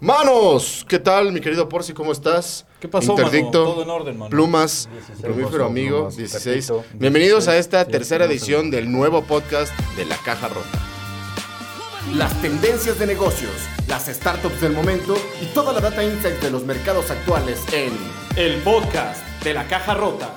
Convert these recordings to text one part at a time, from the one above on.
Manos, ¿qué tal, mi querido Porci? ¿Cómo estás? ¿Qué pasó, mano? Interdicto, Todo en orden, mano. Plumas, 16 Plumífero pasó, Amigo, plumas, 16. repito, Bienvenidos a 16, esta tercera edición del nuevo podcast de La Caja Rota. Las tendencias de negocios, las startups del momento y toda la data insight de los mercados actuales en El podcast de la caja rota.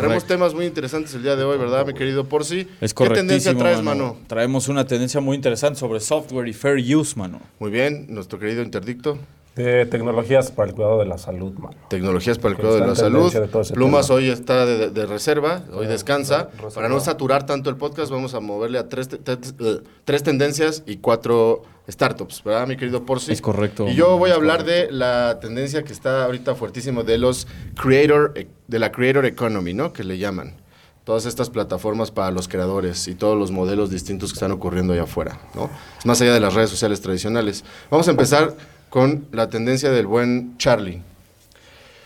Tenemos temas muy interesantes el día de hoy, ¿verdad, mi querido Porci? Es ¿Qué tendencia traes, mano? Traemos una tendencia muy interesante sobre software y fair use, mano. Muy bien, nuestro querido Interdicto. De tecnologías para el cuidado de la salud, mano. Tecnologías para el cuidado de la salud. de Plumas tema. hoy está de, de reserva, hoy descansa. reserva. Para no saturar tanto el podcast, vamos a moverle a tres, te- te- eh, tres tendencias y cuatro startups, ¿verdad, mi querido Porci? Es correcto, Y yo voy a hablar de la tendencia que está ahorita fuertísimo de los creator, e- de la creator economy, ¿no? Que le llaman. Todas estas plataformas para los creadores y todos los modelos distintos que están ocurriendo allá afuera, ¿no? Es más allá de las redes sociales tradicionales. Vamos a empezar con la tendencia del buen Charlie.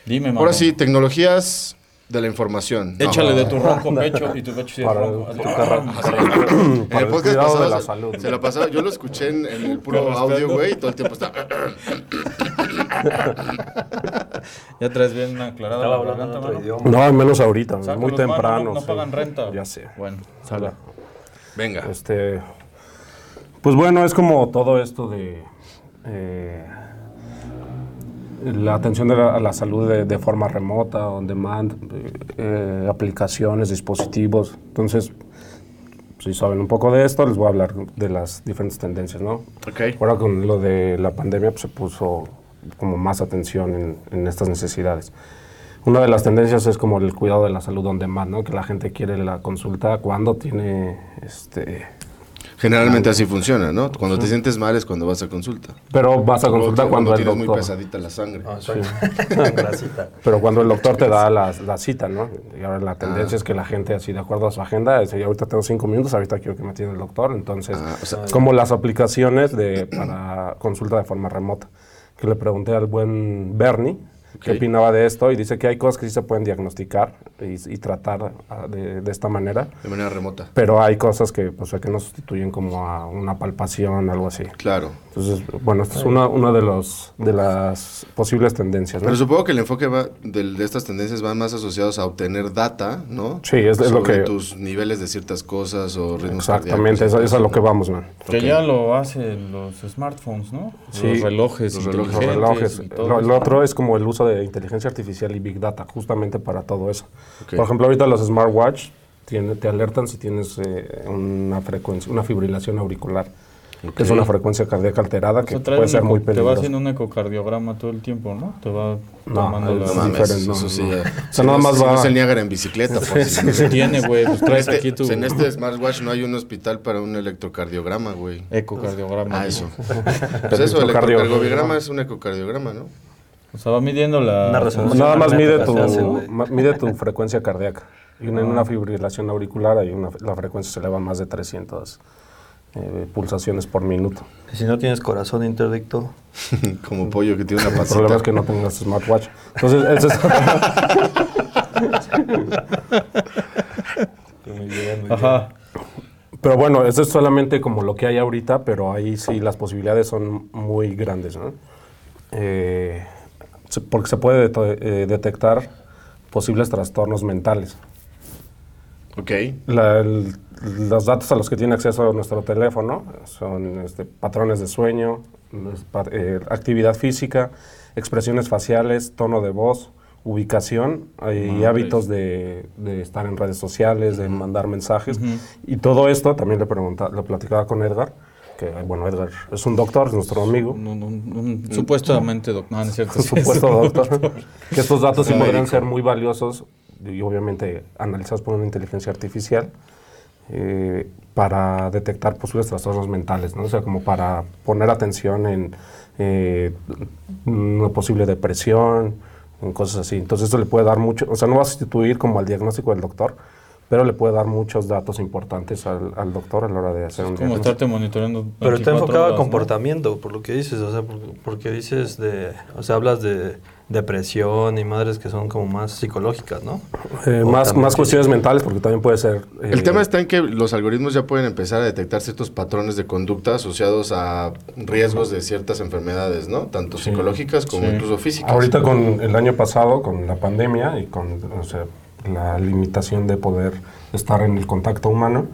Dime, mano. Ahora sí, tecnologías de la información. No. Échale de tu ronco pecho y tu pecho sí es Para, ronco. En el podcast pasado de la se- salud. Se la pasaba, yo lo escuché en, en el puro audio, güey, y todo el tiempo está. Ya traes bien aclarada Estaba la garganta, mano. idioma. No, al menos ahorita, muy temprano. No, no sí. pagan renta. Ya sé. Bueno, sale. Venga. Este, pues bueno, es como todo esto de eh, la atención de la- a la salud de, de forma remota, on demand, eh, aplicaciones, dispositivos. Entonces, si saben un poco de esto, les voy a hablar de las diferentes tendencias, ¿no? Ok. Ahora con lo de la pandemia pues, se puso como más atención en, en estas necesidades. Una de las tendencias es como el cuidado de la salud on demand, ¿no? Que la gente quiere la consulta cuando tiene, este... Generalmente así funciona, ¿no? Cuando te sientes mal es cuando vas a consulta. Pero vas a consulta O cuando el tienes muy doctor... pesadita la sangre. Ah, soy grasita. Pero cuando el doctor te da la, la cita, ¿no? Y ahora la tendencia es que la gente, así de acuerdo a su agenda, es, ahorita tengo cinco minutos, ahorita quiero que me atienda el doctor. Entonces, Ah, o sea- como las aplicaciones de, para consulta de forma remota. Que le pregunté al buen Bernie qué Ok. opinaba de esto y dice que hay cosas que sí se pueden diagnosticar y, y tratar de, de esta manera. De manera remota. Pero hay cosas que, pues, que no sustituyen como a una palpación, algo así. Claro. Entonces, bueno, esta es una, una de, los, de las posibles tendencias. ¿no? Pero supongo que el enfoque va de estas tendencias van más asociados a obtener data, ¿no? Sí, es- es lo Sobre que- tus niveles de ciertas cosas o ritmos Exactamente, eso es a lo que vamos, man. Que ya lo hacen los smartphones, ¿no? Sí. los relojes Los relojes. Los inteligentes relojes. y todo Lo, otro es como el uso de inteligencia artificial y big data, justamente para todo eso. Ok. Por ejemplo, ahorita los smartwatch tiene, te alertan si tienes eh, una frecuencia, una fibrilación auricular, que es una frecuencia cardíaca alterada O sea, que puede ser muy Te va peligrosa. haciendo un ecocardiograma todo el tiempo, ¿no? Te va No, tomando es la... No Sí, mames, diferente, no, eso sí no. ya. O sea, Si nada no- más si va- no es el Niágara en bicicleta, por si Se tiene, güey. Pues En traes este, aquí tu pues en este smartwatch no hay un hospital para un electrocardiograma, güey. ecocardiograma. Ah, eso. pues eso, el electrocardio- electrocardiograma es un ecocardiograma, ¿no? O sea, va midiendo la... Una resolución. Nada más mide tu, hace, mide tu frecuencia cardíaca. Y en una fibrilación auricular hay una, la frecuencia se eleva a más de 300 eh, pulsaciones por minuto. Y si no tienes corazón interdicto, Como pollo que tiene una El pasita. problema es que no tengas smartwatch. Entonces, ese es- Ajá. pero bueno, eso es solamente como lo que hay ahorita, pero ahí sí las posibilidades son muy grandes, ¿no? Eh, porque se puede eh, detectar posibles trastornos mentales. Ok. La- el- los datos a los que tiene acceso nuestro teléfono son este, patrones de sueño, eh, actividad física, expresiones faciales, tono de voz, ubicación y hábitos de, de estar en redes sociales, de mandar mensajes. Y todo esto también le, preguntaba, le platicaba con Edgar, que bueno, Edgar es un doctor, es nuestro amigo. Un, un- un- supuestamente, doc- no, no es cierto. Por sí, es supuesto, doctor. Que estos datos sí podrían ser muy valiosos y obviamente analizados por una inteligencia artificial eh, para detectar posibles trastornos mentales, ¿no? O sea, como para poner atención en eh, una posible depresión, en cosas así. Entonces eso le puede dar mucho, o sea, no va a sustituir como al diagnóstico del doctor, pero le puede dar muchos datos importantes al, al doctor a la hora de hacer un como diagnóstico. estarte monitoreando. pero está 24 enfocado horas, a ¿no? comportamiento, por lo que dices, o sea, porque, porque dices de, o sea, hablas de depresión y madres que son como más psicológicas, ¿no? Eh, más, más cuestiones mentales, porque también puede ser... eh, El tema está en que los algoritmos ya pueden empezar a detectar ciertos patrones de conducta asociados a riesgos de ciertas enfermedades, ¿no? Tanto psicológicas como Sí. incluso físicas. Ahorita con el año pasado, con la pandemia y con o sea, la limitación de poder estar en el contacto humano,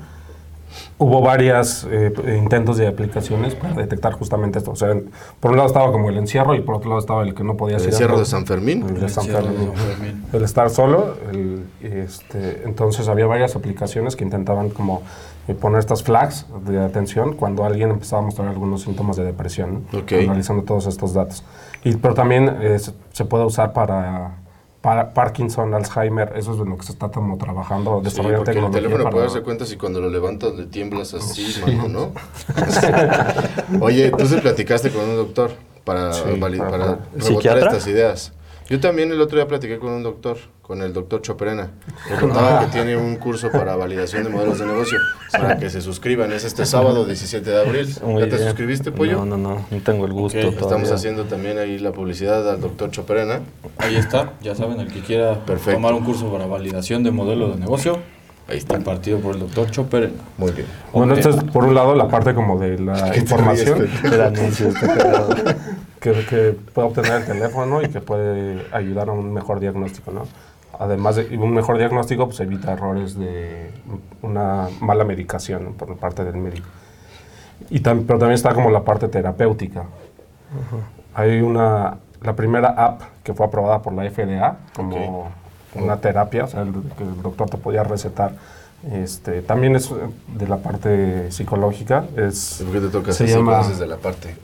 hubo varias eh, intentos de aplicaciones para detectar justamente esto. O sea, por un lado estaba como el encierro y por otro lado estaba el que no podía El ser encierro de San Fermín. El de San Encierro de Fermín. San Fermín. El estar solo, el, este, entonces había varias aplicaciones que intentaban como eh, poner estas flags de atención cuando alguien empezaba a mostrar algunos síntomas de depresión, ¿no? Ok. analizando todos estos datos. Y, pero también eh, se, se puede usar para, para Parkinson, Alzheimer, eso es de lo que se está como trabajando, Sí, desarrollar porque el teléfono para- puede darse cuenta si cuando lo levantas le tiemblas así, mano, ¿no? Oye, tú se platicaste con un doctor para, Sí, para- para rebotar estas ideas. Yo también el otro día platiqué con un doctor, con el doctor Choperena. Me contaba que tiene un curso para validación de modelos de negocio, para que se suscriban. Es este sábado 17 de abril. Muy ¿Ya te bien. suscribiste, Pollo? No, no, no, no tengo el gusto Ok, todavía. Estamos haciendo también ahí la publicidad al doctor Choperena. Ahí está, ya saben, el que quiera Perfecto. tomar un curso para validación de modelo de negocio, Ahí está. impartido por el doctor Chopper. Muy bien. Bueno, Ok. esto es por un lado la parte como de la información El anuncio está cagado. Que, que puede obtener el teléfono y que puede ayudar a un mejor diagnóstico, ¿no? Además de un mejor diagnóstico, pues evita errores de una mala medicación por parte del médico. Y tam- pero también está como la parte terapéutica. Hay una, la primera app que fue aprobada por la FDA como una terapia, o sea, el, que el doctor te podía recetar. Este, también es eh, de la parte psicológica, es ¿Por qué te tocas Se llama- cuando haces de la parte?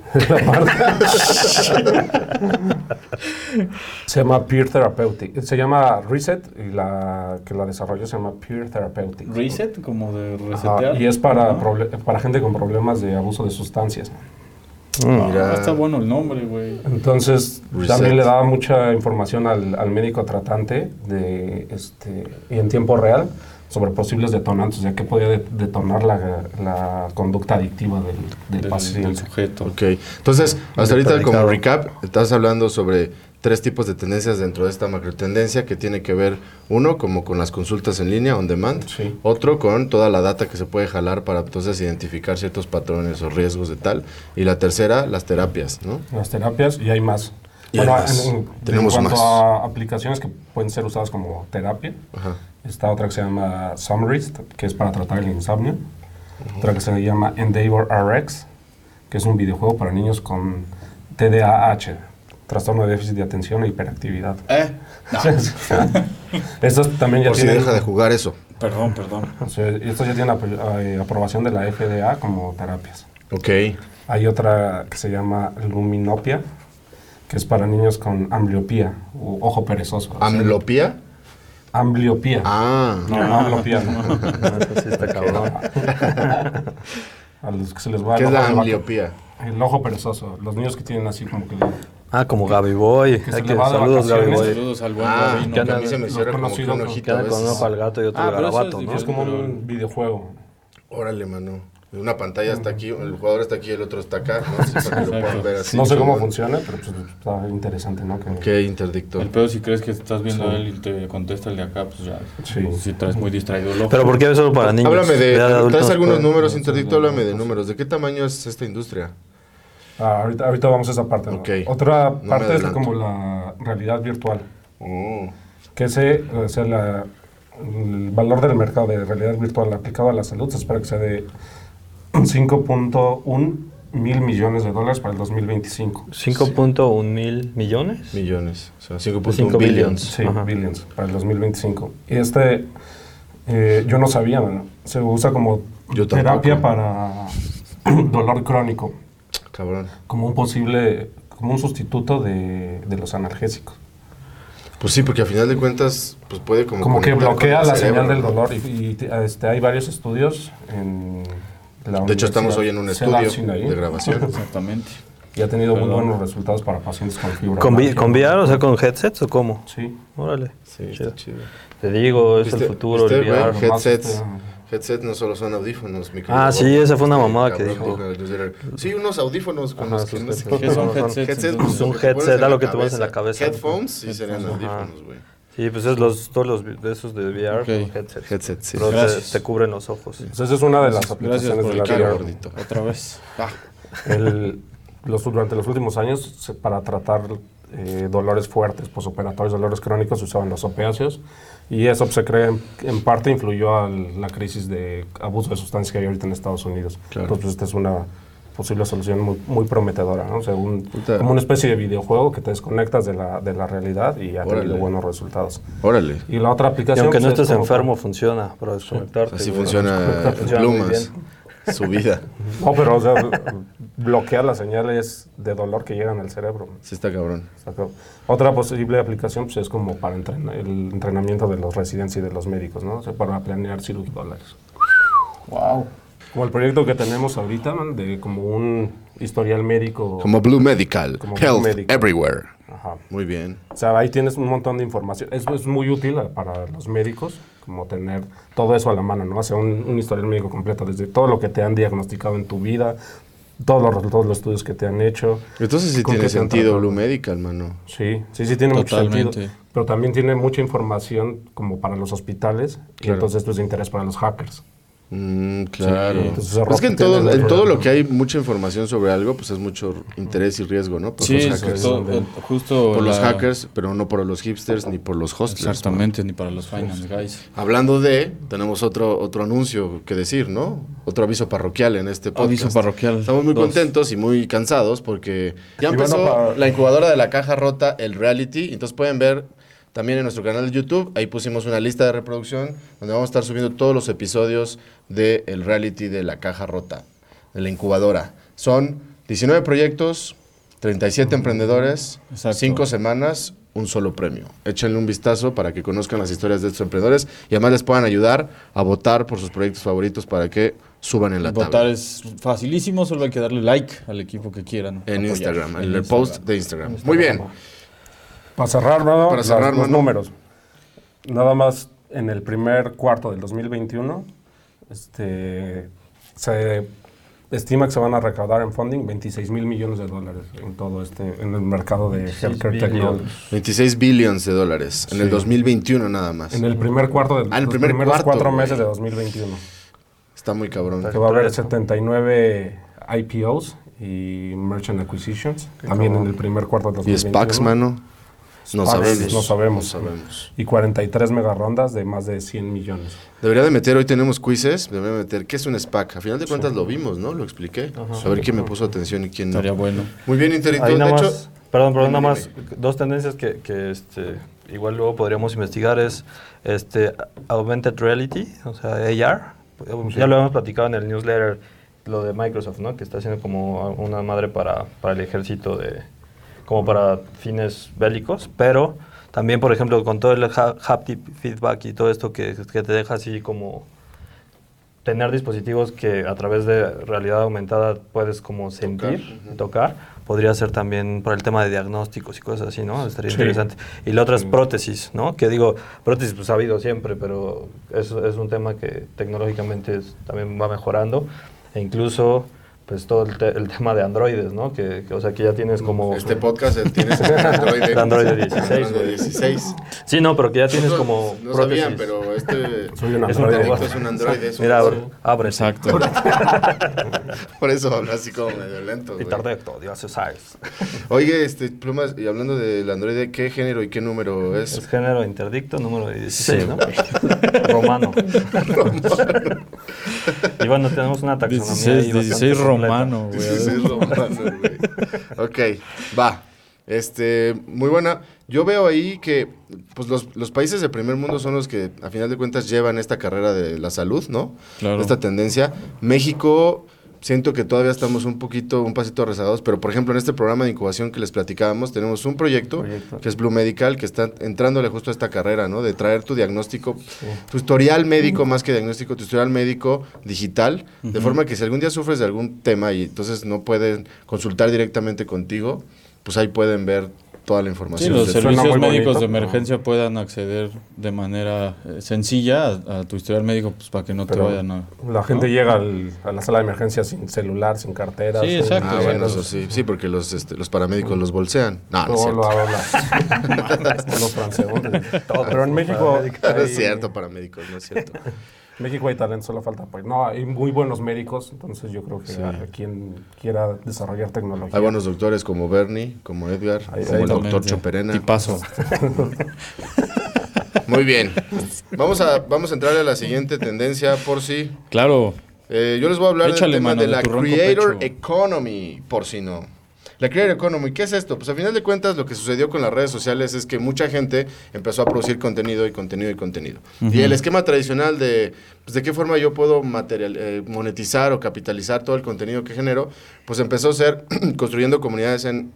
Se llama Peer Therapeutic. Se llama Reset y la que la desarrolló se llama Peer Therapeutic. Reset, como de Ajá, resetear. y es para, para gente con problemas de abuso de sustancias. Ah, Mira. está bueno el nombre, güey. Entonces, Reset. también le daba mucha información al, al médico tratante de, este, y en tiempo real sobre posibles detonantes, ya que podía de- detonar la, la conducta adictiva del, del Del, paciente. del sujeto. Ok, entonces, hasta ahorita como recap, estás hablando sobre tres tipos de tendencias dentro de esta macrotendencia que tiene que ver, uno, como con las consultas en línea, on demand, Sí. otro, con toda la data que se puede jalar para entonces identificar ciertos patrones o riesgos de tal, y la tercera, las terapias, ¿no? las terapias y hay más. Y hay bueno, más. en, en- Tenemos en cuanto más. a aplicaciones que pueden ser usadas como terapia, Ajá. Está otra que se llama Summaries, que es para tratar el insomnio. Otra que se llama Endeavor RX, que es un videojuego para niños con TDAH, trastorno de déficit de atención e hiperactividad. Eh, no, Estos también ya Por si tienen, deja de jugar eso. perdón, perdón. o sea, estos ya tienen apro- eh, aprobación de la FDA como terapias. Ok, Hay otra que se llama Luminopia, que es para niños con ambliopía, o ojo perezoso. o sea, ¿amblopía? Ambliopía. Ah, No, no ambliopía. no. No, eso sí está cabrón. A los que se les va ¿qué el es la ambliopía? El ojo perezoso. Los niños que tienen así como que... Ah, como Gaby Boy. Que Hay le que- saludos, Gaby. Boy. Saludos al buen Ah, Gabino. que a mí se me cierra como que conocido un ojito con un veces. ojo al gato y otro Ah, al garabato, es ¿no? Es como un videojuego. Órale, mano. Una pantalla está aquí, el jugador está aquí, el otro está acá, ¿no? Sí, para que lo puedan ver así. no sé cómo funciona, pero pues, está interesante, ¿no? Que- Qué interdicto. El pedo si crees que estás viendo Sí. a él y te contesta el de acá, pues ya. Sí. Si traes muy distraído el ojo. Pero ¿por qué solo para niños? Háblame de, adultos traes algunos pueden- números, interdicto, háblame de números. ¿De qué tamaño es esta industria? Ah, ahorita, ahorita vamos a esa parte. ¿no? Ok. Otra parte es como la realidad virtual. Oh, Que ese, o sea, la- el valor del mercado de realidad virtual aplicado a la salud se espera que sea de 5.1 mil millones de dólares para el 2025. 5.1 mil millones. millones. O sea, 5.1 Cinco billions. Sí, Ajá. billions para el 2025. Y este, eh, yo no sabía, ¿no? se usa como Yo terapia para dolor crónico, Cabrón. como un posible, como un sustituto de, de los analgésicos. Pues sí, porque a final de cuentas, pues puede como... Como que bloquea la cerebro, señal del dolor. Y, y te- este, hay varios estudios en De hecho, estamos hoy en un estudio de grabación. Exactamente. Y ha tenido muy buenos resultados para pacientes con fibra. ¿Con, vi- con VR, o sea, con headsets o cómo? Sí. Órale. Sí, Chido. está chido. Te digo, es el ¿Viste- futuro, viste, el VR. Headsets. este, Headset no solo son audífonos, mi Ah, sí, esa fue una Este mamada que dijo. Sí, unos audífonos con los que no sé headphones. ¿Qué son headsets? Un headset, algo que te pones en la cabeza. Headphones sí serían audífonos, güey. Sí, pues es los, todos los de esos de VR Ok. son headsets. Headset, sí. Pero te, Gracias. te cubren los ojos. Pues esa es una de las aplicaciones de la VR. gordito. Otra vez. El- los, durante los últimos años, se- para tratar eh, dolores fuertes, posoperatorios, dolores crónicos, se usaban los opiáceos. Y eso pues, se cree en, en parte influyó a la crisis de abuso de sustancias que hay ahorita en Estados Unidos. Claro. Entonces, pues, esta es una posible solución muy, muy prometedora, ¿no? O sea, un- como una especie de videojuego que te desconectas de la, de la realidad y ha Órale. tenido buenos resultados. Órale. Y la otra Y aplicación... aunque no pues, es estés como enfermo, funciona para desconectarte. Así funciona Plumas. Su vida. No, pero o sea, bloquea las señales de dolor que llegan al cerebro. Sí está cabrón. Exacto. Otra posible aplicación pues, es como para entrena- el entrenamiento de los residentes y de los médicos, ¿no? O sea, para planear cirugías dólares. Wow. Como el proyecto que tenemos ahorita, man, de como un historial médico. Como Blue Medical. Como Blue Health Medical. Everywhere. Ajá. Muy bien. O sea, ahí tienes un montón de información. Eso es muy útil a- para los médicos, como tener todo eso a la mano, ¿no? O sea, un, un historial médico completo, desde todo lo que te han diagnosticado en tu vida, todos los resultados los estudios que te han hecho. Entonces sí tiene sentido. Blue Medical, mano. Sí, sí, sí tiene mucho Totalmente. sentido. Pero también tiene mucha información como para los hospitales y Claro. entonces esto es de interés para los hackers. Mm, claro. Sí, entonces, Pues es que en todo, en todo lo que hay mucha información sobre algo, pues es mucho interés y riesgo, ¿no? Por Sí, los es hackers. eh, justo. Por los hackers, pero no por los hipsters ni por los hostlers. ¿no? Exactamente, ni para los finance guys. Hablando de, tenemos otro, otro anuncio que decir, ¿no? Otro aviso parroquial en este podcast. Aviso parroquial. Estamos muy Dos. contentos y muy cansados porque ya bueno, empezó para- la incubadora de la caja rota, el reality. Entonces pueden ver también en nuestro canal de YouTube. Ahí pusimos una lista de reproducción donde vamos a estar subiendo todos los episodios del el reality de la caja rota, de la incubadora. Son 19 proyectos, 37 emprendedores, Exacto. 5 semanas, un solo premio. Échenle un vistazo para que conozcan las historias de estos emprendedores y además les puedan ayudar a votar por sus proyectos favoritos para que suban en la Votar tabla. es facilísimo, solo hay que darle like al equipo que quieran. En apoyar. Instagram, en En el post de Instagram. Muy bien. Para cerrar, ¿no? Para Las- cerrar, los mano. números. Nada más en el primer cuarto del 2021, este, se estima que se van a recaudar en funding 26 mil millones de dólares en todo este, en el mercado de healthcare billions. technology. 26 billones de dólares en el Sí. 2021 nada más. En el primer cuarto de Ah, en el los primer primeros cuarto, cuatro meses de 2021. Está muy cabrón. Que va a haber 79 IPOs y Merchant Acquisitions, también en el primer cuarto de ¿Y 2021. SPACs, mano? No sabemos. No sabemos. No sabemos. Y 43 mega rondas de más de 100 millones. Debería de meter, hoy tenemos quizzes, debería de meter, ¿qué es un SPAC? A final de cuentas lo vimos, ¿no? Lo expliqué. A ver quién me puso atención y quién no. Estaría bueno. Muy bien, Interito. De hecho, más, perdón, perdón, nada más dos tendencias que, que, este, igual luego podríamos investigar es este Augmented Reality, o sea, AR. Ya lo hemos platicado en el newsletter, lo de Microsoft, ¿no? Que está haciendo como una madre para, para el ejército de, como para fines bélicos, pero también, por ejemplo, con todo el ha- haptic feedback y todo esto que, que te deja así como tener dispositivos que a través de realidad aumentada puedes como sentir, tocar, podría ser también para el tema de diagnósticos y cosas así, ¿no? Estaría Sí. interesante. Y la otra es prótesis, ¿no? Que digo, prótesis pues ha habido siempre, pero es, es un tema que tecnológicamente es- también va mejorando. E incluso, pues todo el, te- el tema de androides, ¿no? Que, que, o sea, que ya tienes como... este podcast tienes Android, de 16, Android de güey. 16. Sí, no, pero que ya tienes como No prótesis. sabían, pero este... Soy un Es un androide. robot. es un Android. Es un Mira, abre, abre. Exacto. Por eso habla así como medio lento. güey. Pitardecto, Dios sabes. Oye, este, Plumas, y hablando del Android, ¿qué género y qué número Es es? género interdicto, número de 16, ¿no? Romano. y bueno, tenemos una taxonomía 16, ahí bastante 16 completa. Romano, güey. 16 romanos, güey. Ok, va. Este, muy buena. Yo veo ahí que pues los, los países de primer mundo son los que a final de cuentas llevan esta carrera de la salud, ¿no? Claro. Esta tendencia. México, siento que todavía estamos un poquito, un pasito rezagados, pero por ejemplo en este programa de incubación que les platicábamos, tenemos un proyecto, Proyecto. que es Blue Medical, que está entrándole justo a esta carrera, ¿no? De traer tu diagnóstico, tu historial médico más que diagnóstico, tu historial médico digital, de forma que si algún día sufres de algún tema y entonces no pueden consultar directamente contigo, pues ahí pueden ver toda la Sí, información. los de- Suena servicios médicos bonito. de emergencia puedan acceder de manera eh, sencilla a, a tu historial médico pues, para que no te vayan a... La gente llega al- a la sala de emergencia sin celular, sin cartera. Sí, sin- exacto, Ah, sí, bueno, eso sí, sí, porque los, este, los paramédicos los bolsean. No, no es No, los. Pero en México, No es cierto, paramédicos, no es cierto. México hay talento, solo falta apoyo. No, hay muy buenos médicos, entonces yo creo que Sí. a quien quiera desarrollar tecnología. Hay buenos doctores como Bernie, como Edgar, como el doctor. Choperena. Tipazo. Muy bien. Vamos a, vamos a entrarle a la siguiente tendencia por si. Claro. Eh, yo les voy a hablar Échale, del tema mano, de la Creator pecho. Economy, por si no. La Creator Economy, ¿qué es esto? Pues a final de cuentas lo que sucedió con las redes sociales es que mucha gente empezó a producir contenido y contenido y contenido. Y el esquema tradicional de, pues, de qué forma yo puedo material, eh, monetizar o capitalizar todo el contenido que genero, pues empezó a ser construyendo comunidades en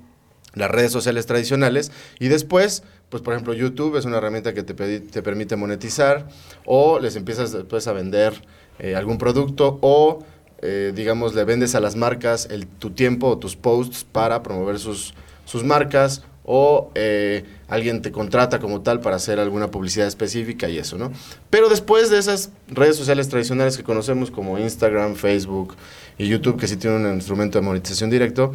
las redes sociales tradicionales y después, pues por ejemplo YouTube es una herramienta que te, te permite monetizar o les empiezas después a vender eh, algún producto o eh, digamos le vendes a las marcas el, tu tiempo o tus posts para promover sus, sus marcas o eh, alguien te contrata como tal para hacer alguna publicidad específica y eso, ¿no? Pero después de esas redes sociales tradicionales que conocemos como Instagram, Facebook y YouTube, que sí tienen un instrumento de monetización directo,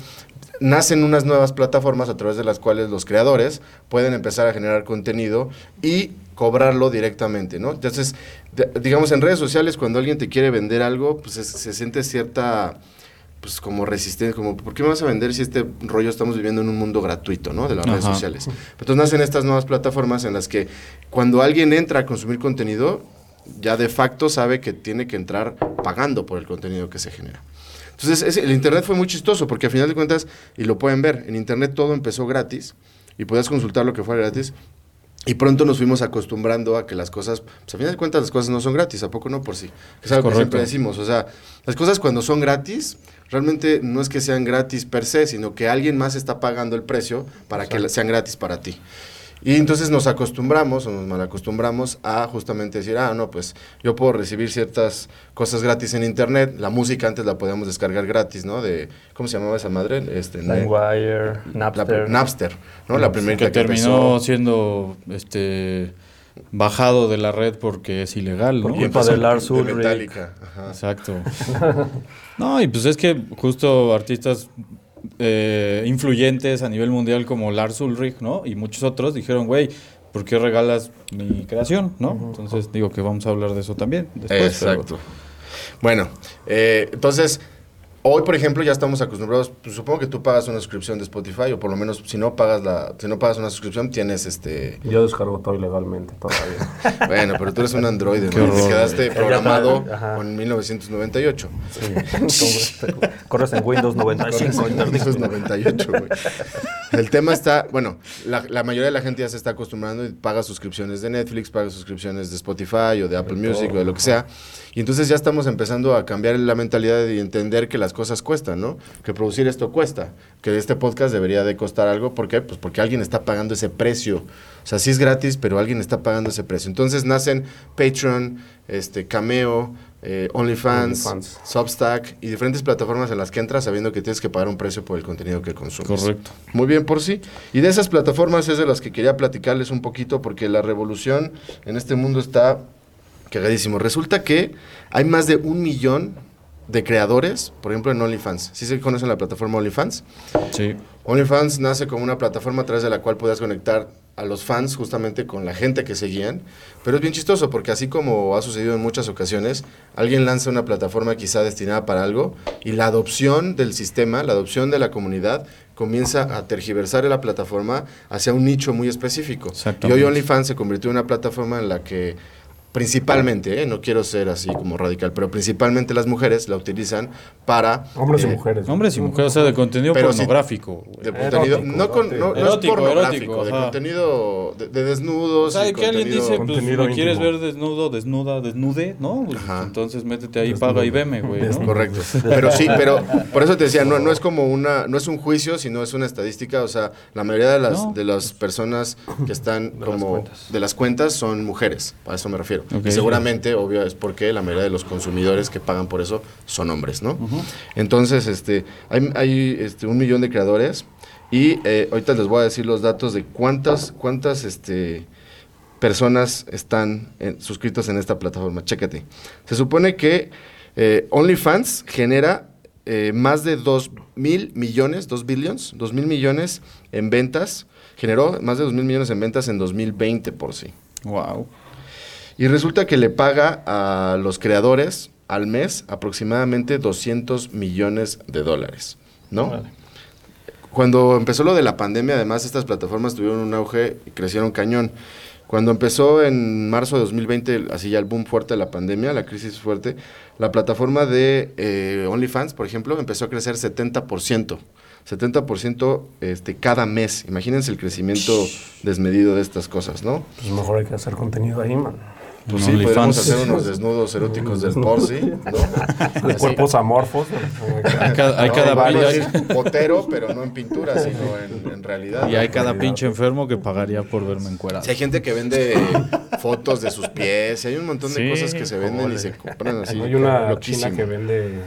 nacen unas nuevas plataformas a través de las cuales los creadores pueden empezar a generar contenido y cobrarlo directamente, ¿no? Entonces, de- digamos, en redes sociales, cuando alguien te quiere vender algo, pues es- se siente cierta, pues como resistencia, como, ¿por qué me vas a vender si este rollo estamos viviendo en un mundo gratuito, ¿no? De las redes sociales. Entonces nacen estas nuevas plataformas en las que cuando alguien entra a consumir contenido, ya de facto sabe que tiene que entrar pagando por el contenido que se genera. Entonces, el Internet fue muy chistoso porque a final de cuentas, y lo pueden ver, en Internet todo empezó gratis y podías consultar lo que fuera gratis. Y pronto nos fuimos acostumbrando a que las cosas, pues a final de cuentas las cosas no son gratis, ¿a poco no? Por sí. Es algo que siempre decimos, o sea, las cosas cuando son gratis, realmente no es que sean gratis per se, sino que alguien más está pagando el precio para que sean gratis para ti. Y entonces nos acostumbramos o nos malacostumbramos a justamente decir, ah, no, pues yo puedo recibir ciertas cosas gratis en internet. La música antes la podíamos descargar gratis, ¿no? De, ¿cómo se llamaba esa madre? Este, la Napster. Napster, ¿no? La primerita que que, terminó empezó. siendo este bajado de la red porque es ilegal, ¿no? Por culpa de Lars de Ulrich. Metallica, ajá. Exacto. No, y pues es que justo artistas eh, influyentes a nivel mundial como Lars Ulrich, ¿no? Y muchos otros dijeron, güey, ¿por qué regalas mi creación, no? Entonces digo que vamos a hablar de eso también después. pero- Exacto. Bueno, eh, entonces, hoy, por ejemplo, ya estamos acostumbrados, pues, supongo que tú pagas una suscripción de Spotify, o por lo menos si no pagas la, si no pagas una suscripción, tienes este. Yo descargo todo ilegalmente todavía. Bueno, pero tú eres un androide, ¿no? Te quedaste programado con 1998. Corres en Windows 95. Windows 98, güey. El tema está, bueno, la, la mayoría de la gente ya se está acostumbrando y paga suscripciones de Netflix, paga suscripciones de Spotify o de Apple Music o de lo que sea. Y entonces ya estamos empezando a cambiar la mentalidad y entender que las cosas cuestan, ¿no? Que producir esto cuesta, que este podcast debería de costar algo. ¿Por qué? Pues porque alguien está pagando ese precio. O sea, sí es gratis, pero alguien está pagando ese precio. Entonces nacen Patreon, este, Cameo, eh, OnlyFans, OnlyFans. Substack y diferentes plataformas en las que entras sabiendo que tienes que pagar un precio por el contenido que consumes. Correcto. Muy bien por sí. Y de esas plataformas es de las que quería platicarles un poquito porque la revolución en este mundo está cagadísimo. Resulta que hay más de un millón de creadores, por ejemplo en OnlyFans. ¿Sí se conocen la plataforma OnlyFans? Sí. OnlyFans nace como una plataforma a través de la cual puedas conectar a los fans justamente con la gente que seguían. Pero es bien chistoso porque así como ha sucedido en muchas ocasiones, alguien lanza una plataforma quizá destinada para algo y la adopción del sistema, la adopción de la comunidad comienza a tergiversar la plataforma hacia un nicho muy específico. Y hoy OnlyFans se convirtió en una plataforma en la que principalmente, ¿eh? no quiero ser así como radical, pero principalmente las mujeres la utilizan para... Hombres y eh, mujeres. Hombres y mujeres, o sea, de contenido Pero pornográfico. de contenido, Erótico, no, con, no, no es erótico, pornográfico, erótico, de contenido de, de O desnudos. sea, y que alguien dice, pues, ¿me quieres ver desnudo, desnuda, desnude? ¿No? Pues, Ajá. entonces métete ahí, paga y veme, güey, ¿no? Correcto. Pero sí, pero por eso te decía, no, no es como una, no es un juicio, sino es una estadística. O sea, la mayoría de las, No. de las personas que están como de las cuentas son mujeres. A eso me refiero. Y seguramente, obvio, es porque la mayoría de los consumidores que pagan por eso son hombres, ¿no? Entonces, este, hay, hay este, un millón de creadores Y eh, ahorita les voy a decir los datos de cuántas, cuántas este, personas están en- suscritos en esta plataforma. Chécate. Se supone que eh, OnlyFans genera eh, más de 2 mil millones, 2 billions, 2 mil millones en ventas. Generó más de 2 mil millones en ventas en 2020 por sí. Wow. Y resulta que le paga a los creadores al mes aproximadamente 200 millones de dólares, ¿no? Cuando empezó lo de la pandemia, además, estas plataformas tuvieron un auge y crecieron cañón. Cuando empezó en marzo de 2020, así ya el boom fuerte de la pandemia, la crisis fuerte, la plataforma de eh, OnlyFans, por ejemplo, empezó a crecer 70%. 70% este, cada mes. Imagínense el crecimiento desmedido de estas cosas, ¿no? Pues mejor hay que hacer contenido ahí, man. Pues Un sí, podríamos hacer unos desnudos eróticos del Porci, ¿no? De cuerpos amorfos. Hay cada, hay No, cada decir potero, pero no en pintura, sino en, en realidad. y hay cada pinche enfermo que pagaría por verme encuerado. Si hay gente que vende fotos de sus pies, hay un montón de Sí, cosas que se venden y se compran así. Hay una loquísimo. china que vende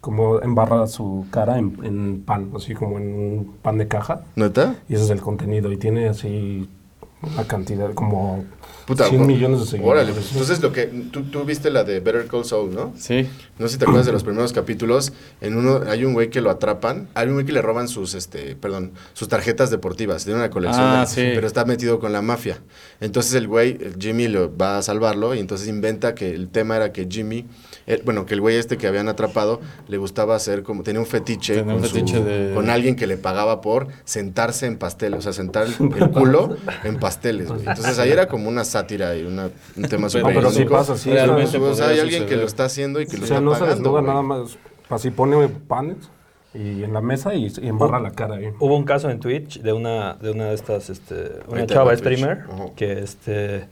como embarra su cara en, en pan, así como en un pan de caja. ¿Neta? Y ese es el contenido. Y tiene así una cantidad, como Puta, 100 o- millones de seguidores. Órale, pues, entonces lo que tú, tú viste la de Better Call Saul, ¿no? Sí. No sé si te acuerdas de los primeros capítulos. En uno hay un güey que lo atrapan. Hay un güey que le roban sus, este, perdón, sus tarjetas deportivas. Tiene una colección, Ah, de- sí. pero está metido con la mafia. Entonces el güey, el Jimmy, lo va a salvarlo y entonces inventa que el tema era que Jimmy, eh, bueno, que el güey este que habían atrapado le gustaba hacer como tenía un fetiche, Tenía un con, su- fetiche de- con alguien que le pagaba por sentarse en pasteles, o sea, sentar el, el culo en pasteles. güey. Entonces ahí era como una sátira y una- un tema súper No, pero sí pasa, sí. Realmente O sea, hay alguien que lo está haciendo y que lo O sea, está no se desnuda nada más. Así pone panes y en la mesa y, y embarra la cara ahí. Hubo un caso en Twitch de una de una de estas este una chava streamer que este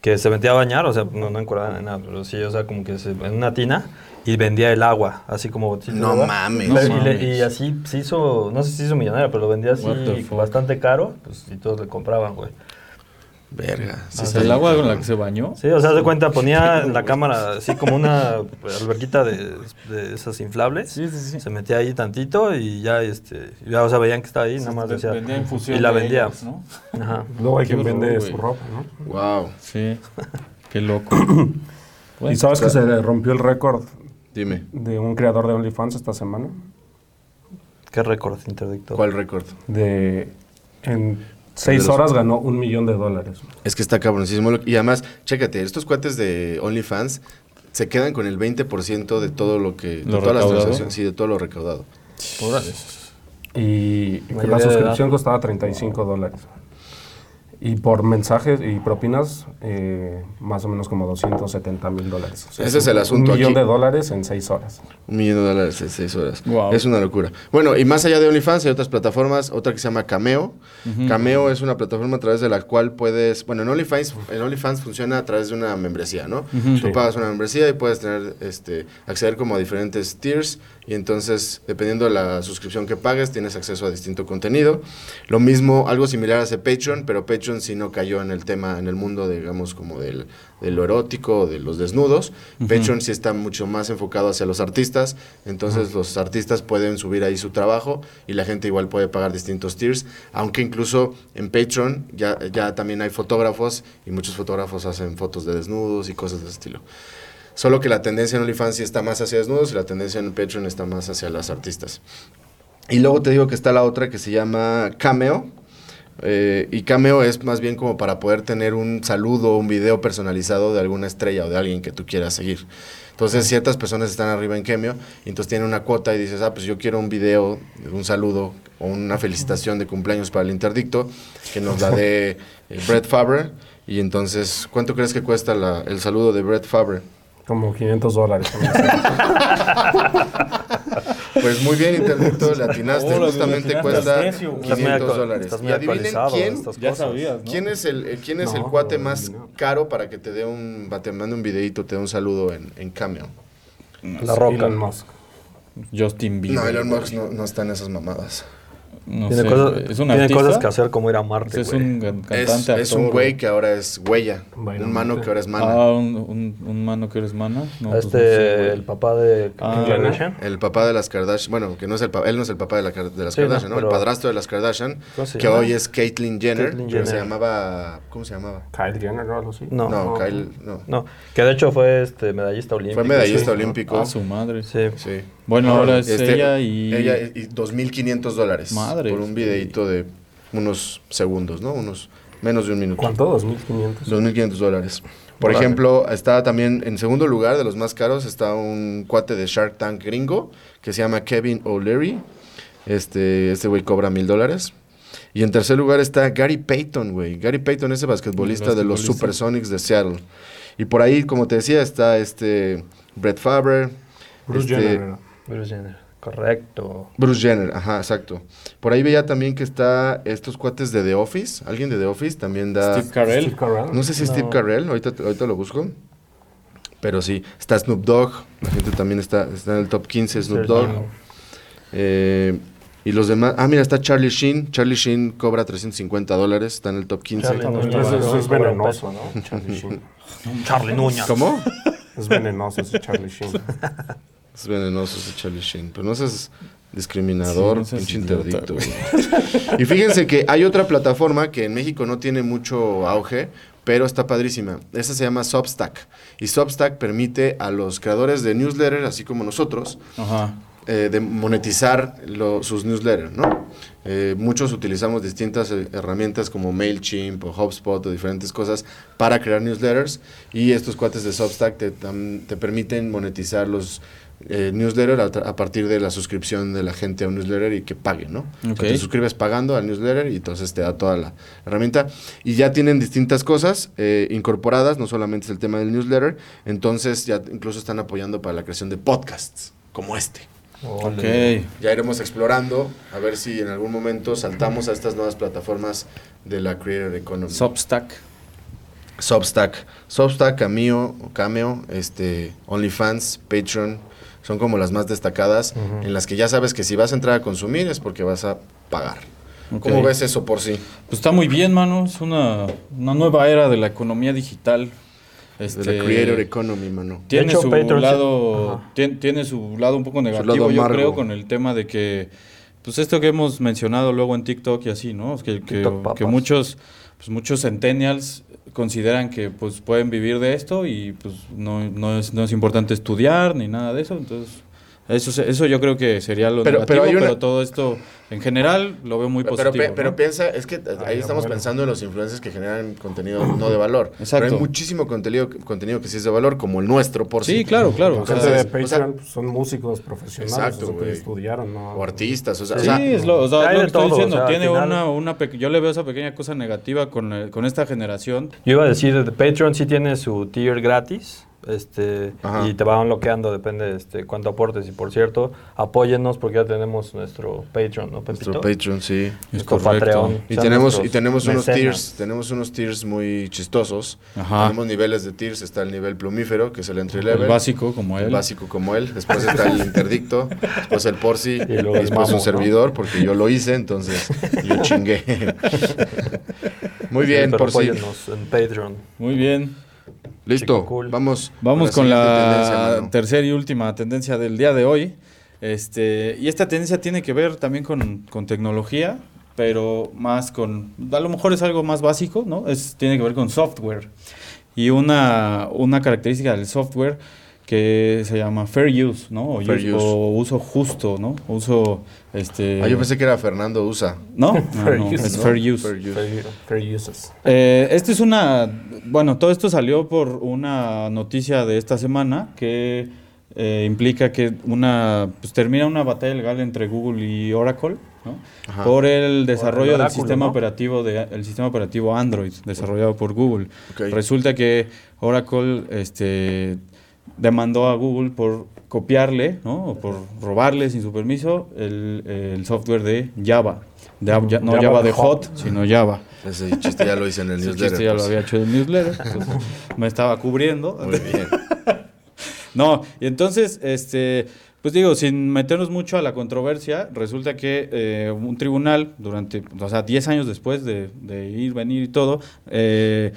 que se metía a bañar, o sea, no no encuadrada nada, pero sí, o sea, como que se, en una tina y vendía el agua, así como No mames. Y- No y, le- mames. y así se hizo, no sé si se hizo millonaria, pero lo vendía así bastante caro, pues y todos le compraban, güey. Verga. sí sea, el agua con la que se bañó. Sí, o sea, de cuenta, ponía en la cámara así como una alberquita de, de esas inflables. Sí, sí, sí. Se metía ahí tantito y ya, este, ya, o sea, veían que estaba ahí, nada más decía. vendía infusión y la vendía. ellos, ¿no? Ajá. Luego hay quien vende su ropa, ¿no? Wow. Sí. Qué loco. Bueno, ¿Y sabes que se le rompió el récord Dime, de un creador de OnlyFans esta semana? ¿Qué récord interdicto? ¿cuál récord? De en seis los- horas ganó un millón de dólares. Es que está cabroncísimo. Y además, chécate, estos cuates de OnlyFans se quedan con el 20% de todo lo que... De ¿Lo todas las recaudado? transacciones, sí, de todo lo recaudado. órale. Y la suscripción costaba 35 dólares. Y por mensajes y propinas, eh, más o menos como 270 mil dólares. O sea, Ese es el asunto Un millón aquí. de dólares en seis horas. Un millón de dólares en seis horas. Wow. Es una locura. Bueno, y más allá de OnlyFans hay otras plataformas, otra que se llama Cameo. Cameo es una plataforma a través de la cual puedes, bueno, en OnlyFans, en OnlyFans funciona a través de una membresía, ¿no? Tú Sí. pagas una membresía y puedes tener, este, acceder como a diferentes tiers y entonces, dependiendo de la suscripción que pagues, tienes acceso a distinto contenido. Lo mismo, algo similar hace Patreon, pero Patreon sí no cayó en el tema, en el mundo, digamos, como del, de lo erótico, de los desnudos. Patreon sí está mucho más enfocado hacia los artistas, entonces los artistas pueden subir ahí su trabajo y la gente igual puede pagar distintos tiers, aunque incluso en Patreon ya, ya también hay fotógrafos y muchos fotógrafos hacen fotos de desnudos y cosas de ese estilo. Solo que la tendencia en OnlyFans sí está más hacia desnudos y la tendencia en Patreon está más hacia las artistas. Y luego te digo que está la otra que se llama Cameo. eh, y Cameo es más bien como para poder tener un saludo, un video personalizado de alguna estrella o de alguien que tú quieras seguir. Entonces ciertas personas están arriba en Cameo y entonces tienen una cuota y dices, ah, pues yo quiero un video, un saludo o una felicitación de cumpleaños para el interdicto que nos la dé eh, Brett Favre. Y entonces, ¿cuánto crees que cuesta el saludo de Brett Favre? Como 500 dólares. Pues muy bien, Interdicto, le atinaste. Justamente le atinaste cuesta al precio, güey. Estás muy 500 actua- dólares. Y adivinen quién, Ya sabías, ¿no? quién es el, eh, quién es el cuate no, más no. caro para que te dé un, te mande un videito, te dé un saludo en, en Cameo. La roca. Elon Musk. Justin Bieber. No, Elon. Musk no, no está en esas mamadas. No tiene sé, cosas. ¿Es un tiene artista? cosas que hacer como ir a Marte, es un can- Es, cantante, es un güey que ahora es huella. Bueno, un mano que ahora es mana. Ah, un, un, un mano que eres mana. No, pues este, no sé, el papá de Ah, Kim Kardashian. El papá de las Kardashian, bueno, que no es el papá, él no es el papá de, la de las Sí, no, Kardashian, ¿no? pero- El padrastro de las Kardashian, ¿Cómo se que llama? hoy es Caitlyn Jenner, Caitlyn pero se Jenner. llamaba, ¿cómo se llamaba? Kyle Jenner o algo así. No. No, Kyle, no. No, que de hecho fue este medallista olímpico. Fue medallista sí. olímpico. Ah, su madre. Sí. Sí. Bueno, ahora es Este, ella y... Ella y 2.500 dólares. Madre. Por un videito de unos segundos, ¿no? Unos menos de un minuto. ¿Cuánto? ¿2.500? 2.500 dólares. Por Órale. ejemplo, está también en segundo lugar de los más caros, está un cuate de Shark Tank gringo que se llama Kevin O'Leary. Este, este güey cobra mil dólares. Y en tercer lugar está Gary Payton, güey. Gary Payton es el basquetbolista de los. Supersonics de Seattle. Y por ahí, como te decía, está este Brett Favre. Bruce este, Jenner. Bruce Jenner. Correcto. Bruce Jenner, ajá, exacto. Por ahí veía también que está estos cuates de The Office. Alguien de The Office también da... Steve Carell. Steve Carell. No sé si Steve No. Carell, ahorita, ahorita lo busco. Pero sí, está Snoop Dogg, la gente también está, está en el top 15, Snoop. Dogg. Eh, y los demás, ah, mira, está Charlie Sheen. Charlie Sheen cobra 350 dólares, está en el top 15. Charlie. Entonces, No, no, eso no, es no, venenoso, ¿no? Charlie Sheen. Charlie Nuña. ¿Cómo? Es venenoso ese Charlie Sheen. Es venenoso ese Charlie Sheen, pero no seas discriminador, Sí, no pinche interdicto. y fíjense que hay otra plataforma que en México no tiene mucho auge, pero está padrísima. Esta se llama Substack. Y Substack permite a los creadores de newsletters, así como nosotros, Ajá. Eh, de monetizar lo- sus newsletters, ¿no? Eh, muchos utilizamos distintas eh, herramientas como MailChimp o HubSpot o diferentes cosas para crear newsletters y estos cuates de Substack te, te permiten monetizar los eh, newsletters a, partir de la suscripción de la gente a un newsletter y que pague, ¿no? O sea, Ok. te suscribes pagando al newsletter y entonces te da toda la herramienta y ya tienen distintas cosas eh, incorporadas, no solamente es el tema del newsletter, entonces ya incluso están apoyando para la creación de podcasts como este. Ok. Ya iremos explorando a ver si en algún momento saltamos a estas nuevas plataformas de la Creator Economy. Substack. Substack, Substack, Cameo, Cameo, este, OnlyFans, Patreon, son como las más destacadas en las que ya sabes que si vas a entrar a consumir es porque vas a pagar. ¿Cómo ves eso por sí? Pues está muy bien, mano. Es una, una nueva era de la economía digital. Este, De la Creator Economy, mano. Tiene hecho, su Patreon lado, tiene su lado un poco negativo, lado yo creo, con el tema de que, pues esto que hemos mencionado luego en TikTok y así, ¿no? Que, que muchos, pues muchos centennials consideran que pues pueden vivir de esto y pues no, no, es, no es importante estudiar ni nada de eso, entonces eso, se- eso yo creo que sería lo Pero- negativo, pero pero, todo esto en general lo veo muy Pero, positivo. pe- ¿no? pero piensa, es que ahí Ay, estamos pensando en los influencers que generan contenido no de valor. Exacto. Pero hay muchísimo contenido, contenido que sí es de valor, como el nuestro, por Sí, claro, claro. La o sea, de o sea- Patreon pues, son músicos profesionales, Exacto, o sea, que estudiaron, ¿no? O artistas, o sea, o Sí, sea, es lo, o sea, lo que estoy diciendo. o sea, al tiene final- una, una pe- yo le veo esa pequeña cosa negativa con, el- con esta generación. Yo iba a decir, de Patreon sí tiene su tier gratis. Este, Ajá. y te va bloqueando, depende este, cuánto aportes. Y por cierto, apóyennos porque ya tenemos nuestro Patreon, ¿no, Pepito? nuestro Patreon, sí. Es Nuestro. Patreon. Y tenemos, y tenemos unos tiers, tenemos unos tiers muy chistosos. Ajá. Tenemos niveles de tiers, está el nivel plumífero, que es el entry El level. básico, como el él. básico como él. Después está el interdicto, después el porci, y, luego el después un servidor, porque yo lo hice, entonces yo chingué. Muy Sí, bien, pero porci. apóyennos en Patreon. Muy bien. Listo, cool. vamos. Vamos con la tercera y última tendencia del día de hoy. Este, y esta tendencia tiene que ver también con, con tecnología, pero más con, a lo mejor es algo más básico, ¿no? Es, tiene que ver con software. Y una, una característica del software que se llama fair use, ¿no? O, Fair use- use. o uso justo, ¿no? Uso, este... Ah, yo pensé que era Fernando USA. ¿No? Ah, Fair no, use, es ¿no? fair use. Fair use. Fair, fair uses. Eh, este es una, bueno, todo esto salió por una noticia de esta semana que eh, implica que una, pues termina una batalla legal entre Google y Oracle, ¿no? Por el desarrollo del oráculo, sistema ¿no? operativo de el sistema operativo Android desarrollado por Google. Resulta que Oracle, este, demandó a Google por copiarle, ¿no? O por robarle sin su permiso el, el software de Java. De- ya- no Java Java de hot, hot. sino Java. Ese chiste ya lo hice en el Ese newsletter. chiste ya lo pues. había hecho en el newsletter. entonces me estaba cubriendo. Muy bien. No, y entonces, este, Pues digo, sin meternos mucho a la controversia, resulta que eh, un tribunal, durante, o sea, 10 años después de, de ir, venir y todo, eh,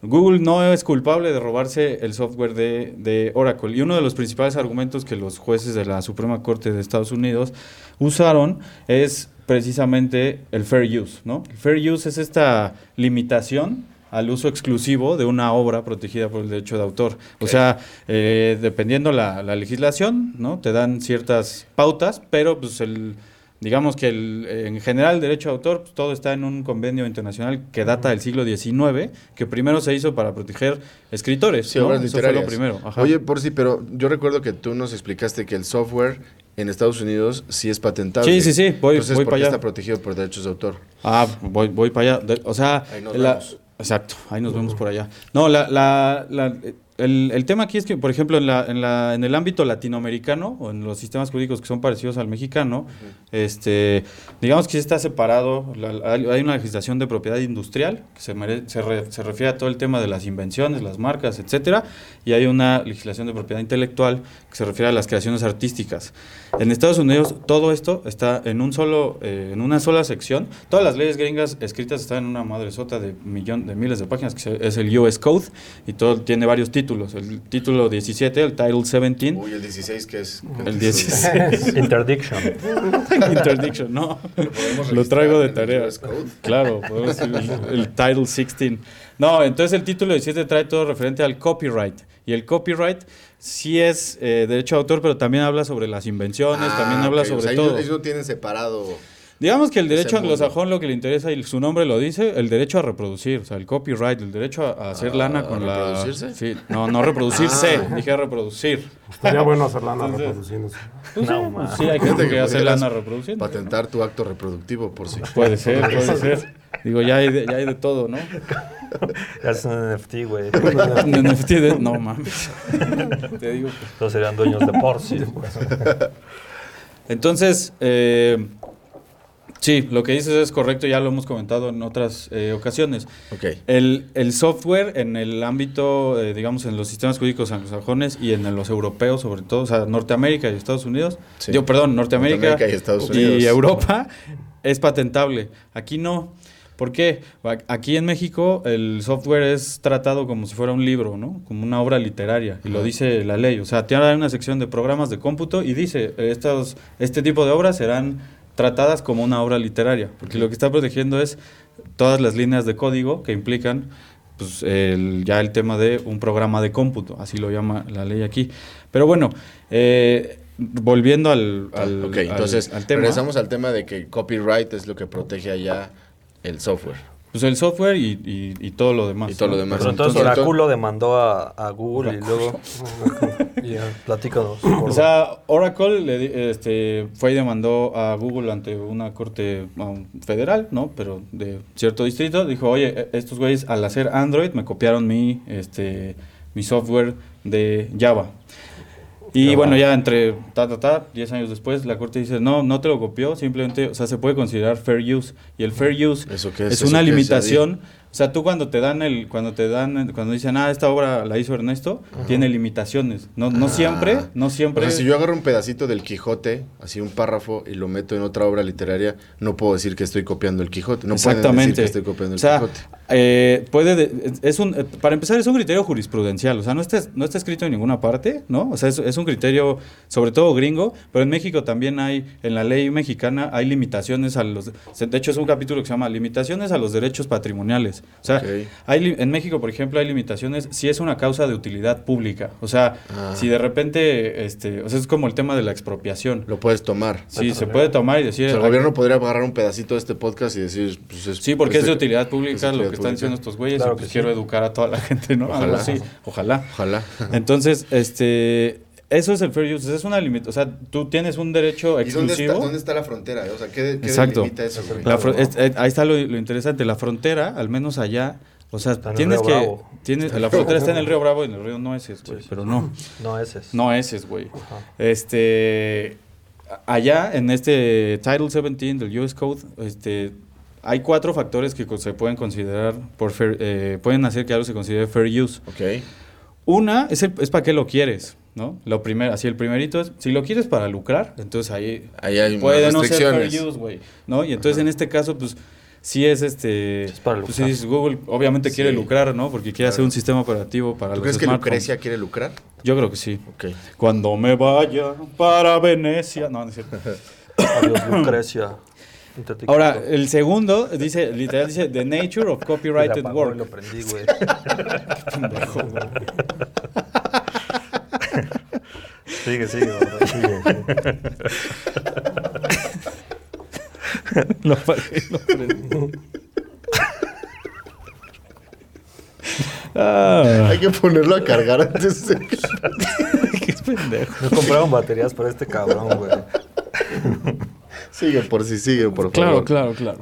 Google no es culpable de robarse el software de, de Oracle. Y uno de los principales argumentos que los jueces de la Suprema Corte de Estados Unidos usaron es precisamente el fair use, ¿no? El fair use es esta limitación al uso exclusivo de una obra protegida por el derecho de autor. O sea, eh, dependiendo la, la legislación, ¿no? Te dan ciertas pautas, pero pues el digamos que el, en general el derecho de autor pues, todo está en un convenio internacional que data del siglo XIX, que primero se hizo para proteger escritores. Sí, ¿no? obras Eso fue lo primero. Ajá. Oye, por sí, pero yo recuerdo que tú nos explicaste que el software en Estados Unidos sí es patentable. Sí, sí, sí, voy- Entonces, voy ¿por para qué allá. está protegido por derechos de autor? Ah, voy, voy para allá. O sea, Ahí nos la- vemos. exacto, ahí nos vemos por allá. No, la, la, la- el, el tema aquí es que, por ejemplo, en, la, en, la, en el ámbito latinoamericano o en los sistemas jurídicos que son parecidos al mexicano, este, digamos que sí está separado. la- hay una legislación de propiedad industrial que se, mere- se, re- se refiere a todo el tema de las invenciones, las marcas, etcétera, y hay una legislación de propiedad intelectual que se refiere a las creaciones artísticas. En Estados Unidos todo esto está en un solo, eh, en una sola sección. Todas las leyes gringas escritas están en una madre sota de millón, de miles de páginas que es el US Code y todo tiene varios títulos. El título 17, el Title 17, Uy, el 16 que es... el 16, Interdiction. Interdiction, no. podemos Lo traigo de tarea. Claro, podemos decir el, el Title 16. No, entonces el título 17 trae todo referente al copyright. Y el copyright sí es eh, derecho de autor, pero también habla sobre las invenciones, también Ah, habla ok, o sobre sea, ellos- todo. Ellos no tienen separado... Digamos que el derecho anglosajón lo que le interesa, y su nombre lo dice, el derecho a reproducir, o sea, el copyright, el derecho a, a hacer ¿A lana con la... reproducirse? Sí, no, no reproducirse, Ah. dije reproducir. Estaría bueno hacer lana Entonces- reproduciéndose. Pues sí, No, pues ma. sí, hay gente que hace lana reproduciendo. Patentar tu acto reproductivo por si... Puede ser, puede ser. Digo, ya hay de, ya hay de todo, ¿no? Ya es un NFT, güey. Un NFT de- No mames. Te digo. Todos serían dueños de Porsche. Entonces, eh, sí, lo que dices es correcto, ya lo hemos comentado en otras eh, ocasiones. Ok. El, el software en el ámbito, eh, digamos, en los sistemas jurídicos anglosajones y en los europeos, sobre todo, o sea, Norteamérica y Estados Unidos, Sí. yo, perdón, Norteamérica, Norteamérica y Estados Unidos. y Europa, es patentable. Aquí no. ¿Por qué? Aquí en México el software es tratado como si fuera un libro, ¿no? Como una obra literaria, y lo dice la ley. O sea, tiene una sección de programas de cómputo y dice, estos, este tipo de obras serán tratadas como una obra literaria, porque lo que está protegiendo es todas las líneas de código que implican pues, el- ya el tema de un programa de cómputo, así lo llama la ley aquí. Pero bueno, eh, volviendo al, al, ok, al- entonces al tema. regresamos al tema de que copyright es lo que protege allá el software. Pues el software y, y- y todo lo demás. Y todo ¿no? lo demás. Pero entonces Entonces- Oráculo demandó a, a Google y luego... Ya, platícanos. por O sea, Oracle le di- este, fue y demandó a Google ante una corte um, federal, ¿no? Pero de cierto distrito. Dijo, oye, e- estos güeyes al hacer Android me copiaron mi, este, mi software de Java. Y bueno, ya entre ta, ta, ta, 10 años después, la corte dice, no, no te lo copió, simplemente, o sea, se puede considerar fair use. Y el fair use ¿Eso qué es? es ¿Eso una qué es, limitación. O sea, tú cuando te dan el, cuando te dan, cuando dicen, ah, esta obra la hizo Ernesto, tiene limitaciones. No, no Ah. siempre, no O siempre. sea, si yo agarro un pedacito del Quijote, así un párrafo, y lo meto en otra obra literaria, no puedo decir que estoy copiando el Quijote. No pueden Exactamente. decir que estoy copiando o el sea, Quijote. Eh, puede de- es un, eh, para empezar, es un criterio jurisprudencial. O sea, no está, no está escrito en ninguna parte, ¿no? O sea, es, es un criterio, sobre todo gringo, pero en México también hay, en la ley mexicana, hay limitaciones a los. De hecho, es un capítulo que se llama Limitaciones a los derechos patrimoniales. O sea, Ok. hay, en México, por ejemplo, hay limitaciones si es una causa de utilidad pública. O sea, Ah. si de repente, este, o sea, es como el tema de la expropiación. Lo puedes tomar. Sí, se puede tomar y O decir. sea, el gobierno podría agarrar un pedacito de este podcast y decir... Pues es, Sí, porque es de utilidad pública lo que están diciendo estos güeyes Claro y pues quiero sí. educar a toda la gente, ¿no? Algo Ojalá. así, ojalá. Ojalá. Entonces, este, eso es el fair use, es una limitación, o sea, tú tienes un derecho ¿Y dónde está, exclusivo. dónde está la frontera? O sea, ¿qué, qué Exacto. delimita eso? güey? La es- eh, ahí está lo, lo interesante, la frontera, al menos allá, o sea, Está tienes que, Bravo. tienes, la frontera está en el río Bravo y en el río Nueces, güey, Sí, sí. pero no, No, ese es. no ese es, güey. Ajá. Este, allá en este Title 17 del US Code, este, hay cuatro factores que se pueden considerar por fair- eh, pueden hacer que algo se considere fair use. Ok. Una es, el- es para qué lo quieres, ¿no? Lo primero, así el primerito es, si lo quieres para lucrar, entonces ahí, Ahí hay puede no ser fair restricciones. use, güey, ¿no? Y entonces en este caso, pues, sí es este... Es para pues, sí lucrar. dices, Google obviamente quiere Sí. lucrar, ¿no? Porque quiere hacer un sistema operativo para ¿Tú los crees que. Lucrecia quiere lucrar? Yo creo que sí. Ok. Cuando me vaya para Venecia. No, no es cierto. Adiós, Lucrecia. Ahora, el segundo dice, literal dice, The Nature of Copyrighted apagó Work. Lo prendí, güey. Sigue, sigue, sigue. Lo apagué, lo prendí. Ah, Hay que ponerlo a cargar antes de que... qué pendejo. No compraron baterías para este cabrón, güey. Sigue por si sigue, por Claro, favor. claro, claro.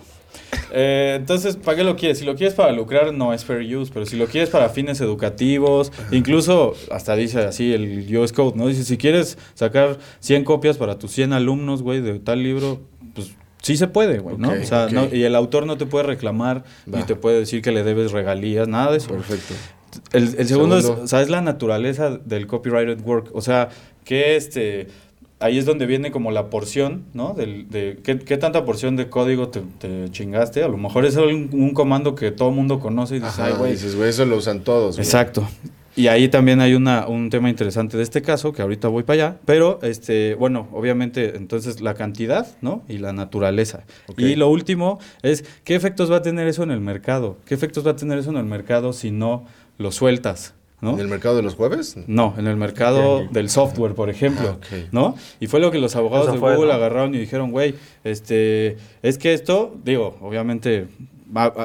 Eh, entonces, ¿para qué lo quieres? Si lo quieres para lucrar, no es fair use, pero si lo quieres para fines educativos, incluso hasta dice así el US Code, ¿no? Dice, si quieres sacar 100 copias para tus 100 alumnos, güey, de tal libro, pues sí se puede, güey, ¿no? O sea, no- y el autor no te puede reclamar, ni te puede decir que le debes regalías, nada de eso. Perfecto. El, el segundo, Segundo. es, ¿sabes? La naturaleza del copyrighted work. O sea, que este... Ahí es donde viene como la porción, ¿no? Del, de ¿qué, qué tanta porción de código te, te chingaste. A lo mejor es un, un comando que todo mundo conoce y dices, Ajá, ay, güey. dices, güey, eso lo usan todos. Exacto. Y ahí también hay una, un tema interesante de este caso, que ahorita voy para allá, pero, este, bueno, obviamente, entonces la cantidad, ¿no? Y la naturaleza. Y lo último es, ¿qué efectos va a tener eso en el mercado? ¿Qué efectos va a tener eso en el mercado si no lo sueltas? ¿No? ¿En el mercado de los jueves? No, en el mercado del software, por ejemplo, Ah. ¿no? Y fue lo que los abogados Eso de fue, Google ¿no? agarraron y dijeron, güey, este, es que esto, digo, obviamente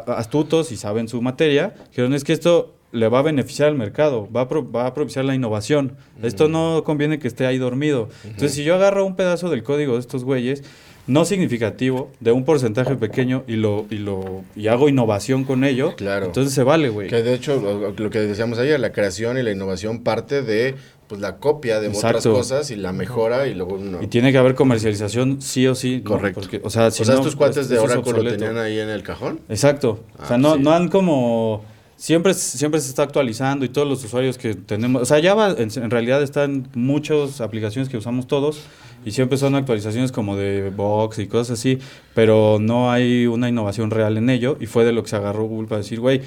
astutos y saben su materia, dijeron, es que esto le va a beneficiar al mercado, va a, pro- va a propiciar la innovación. Esto no conviene que esté ahí dormido. Entonces, si yo agarro un pedazo del código de estos güeyes, no significativo, de un porcentaje pequeño, y lo, y lo, y hago innovación con ello, Claro. entonces se vale, güey. Que de hecho, lo, lo que decíamos ayer, la creación y la innovación parte de pues la copia de otras Exacto. cosas y la mejora y luego uno. Y tiene que haber comercialización sí o sí. ¿no? Correcto. Porque, o sea, si o sea, no, estos cuates pues, de Oracle lo tenían ahí en el cajón. Exacto. o sea, Ah, no, sí. no han como... Siempre, siempre se está actualizando y todos los usuarios que tenemos... O sea, Java en, en realidad está en muchas aplicaciones que usamos todos y siempre son actualizaciones como de Box y cosas así, pero no hay una innovación real en ello y fue de lo que se agarró Google para decir, güey,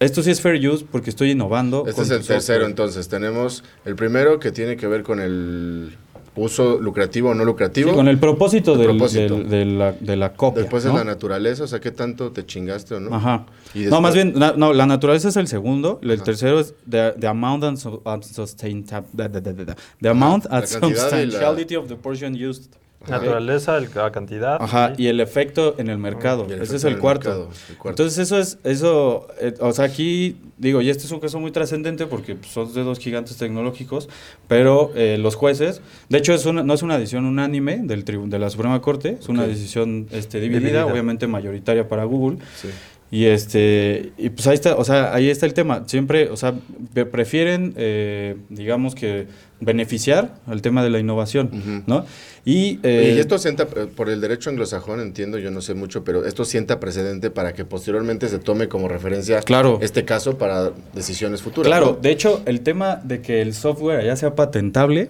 esto sí es fair use porque estoy innovando. Este es el tercero, software". entonces. Tenemos el primero que tiene que ver con el uso lucrativo o no lucrativo. Sí, con el propósito, El del- propósito. del- de, la, de la copia. Después ¿no? es la naturaleza, o sea, qué tanto te chingaste o no. Ajá. Y No, después- más bien, na- no, la naturaleza es el segundo. El Ajá. tercero es the, the amount and so- and sustain- da- da- da- da- da. The amount and cantidad y la- substantiality of the portion used. Naturaleza, el- la cantidad. Ajá, sí. y el efecto en el mercado. El Ese es el el cuarto. mercado, el cuarto. Entonces eso es, eso, eh, o sea, aquí digo, y este es un caso muy trascendente porque pues, son de dos gigantes tecnológicos, pero eh, los jueces, de hecho es una, no es una decisión unánime del tribu- de la Suprema Corte, es una decisión este, dividida, Dividida. obviamente mayoritaria para Google. Sí. Y este, y pues ahí está, o sea, ahí está el tema. Siempre, o sea, pre- prefieren, eh, digamos que beneficiar al tema de la innovación. ¿no? Y, eh, y esto sienta, por el derecho anglosajón, entiendo, yo no sé mucho, pero esto sienta precedente para que posteriormente se tome como referencia Claro. este caso para decisiones futuras. Claro, ¿no? de hecho, el tema de que el software ya sea patentable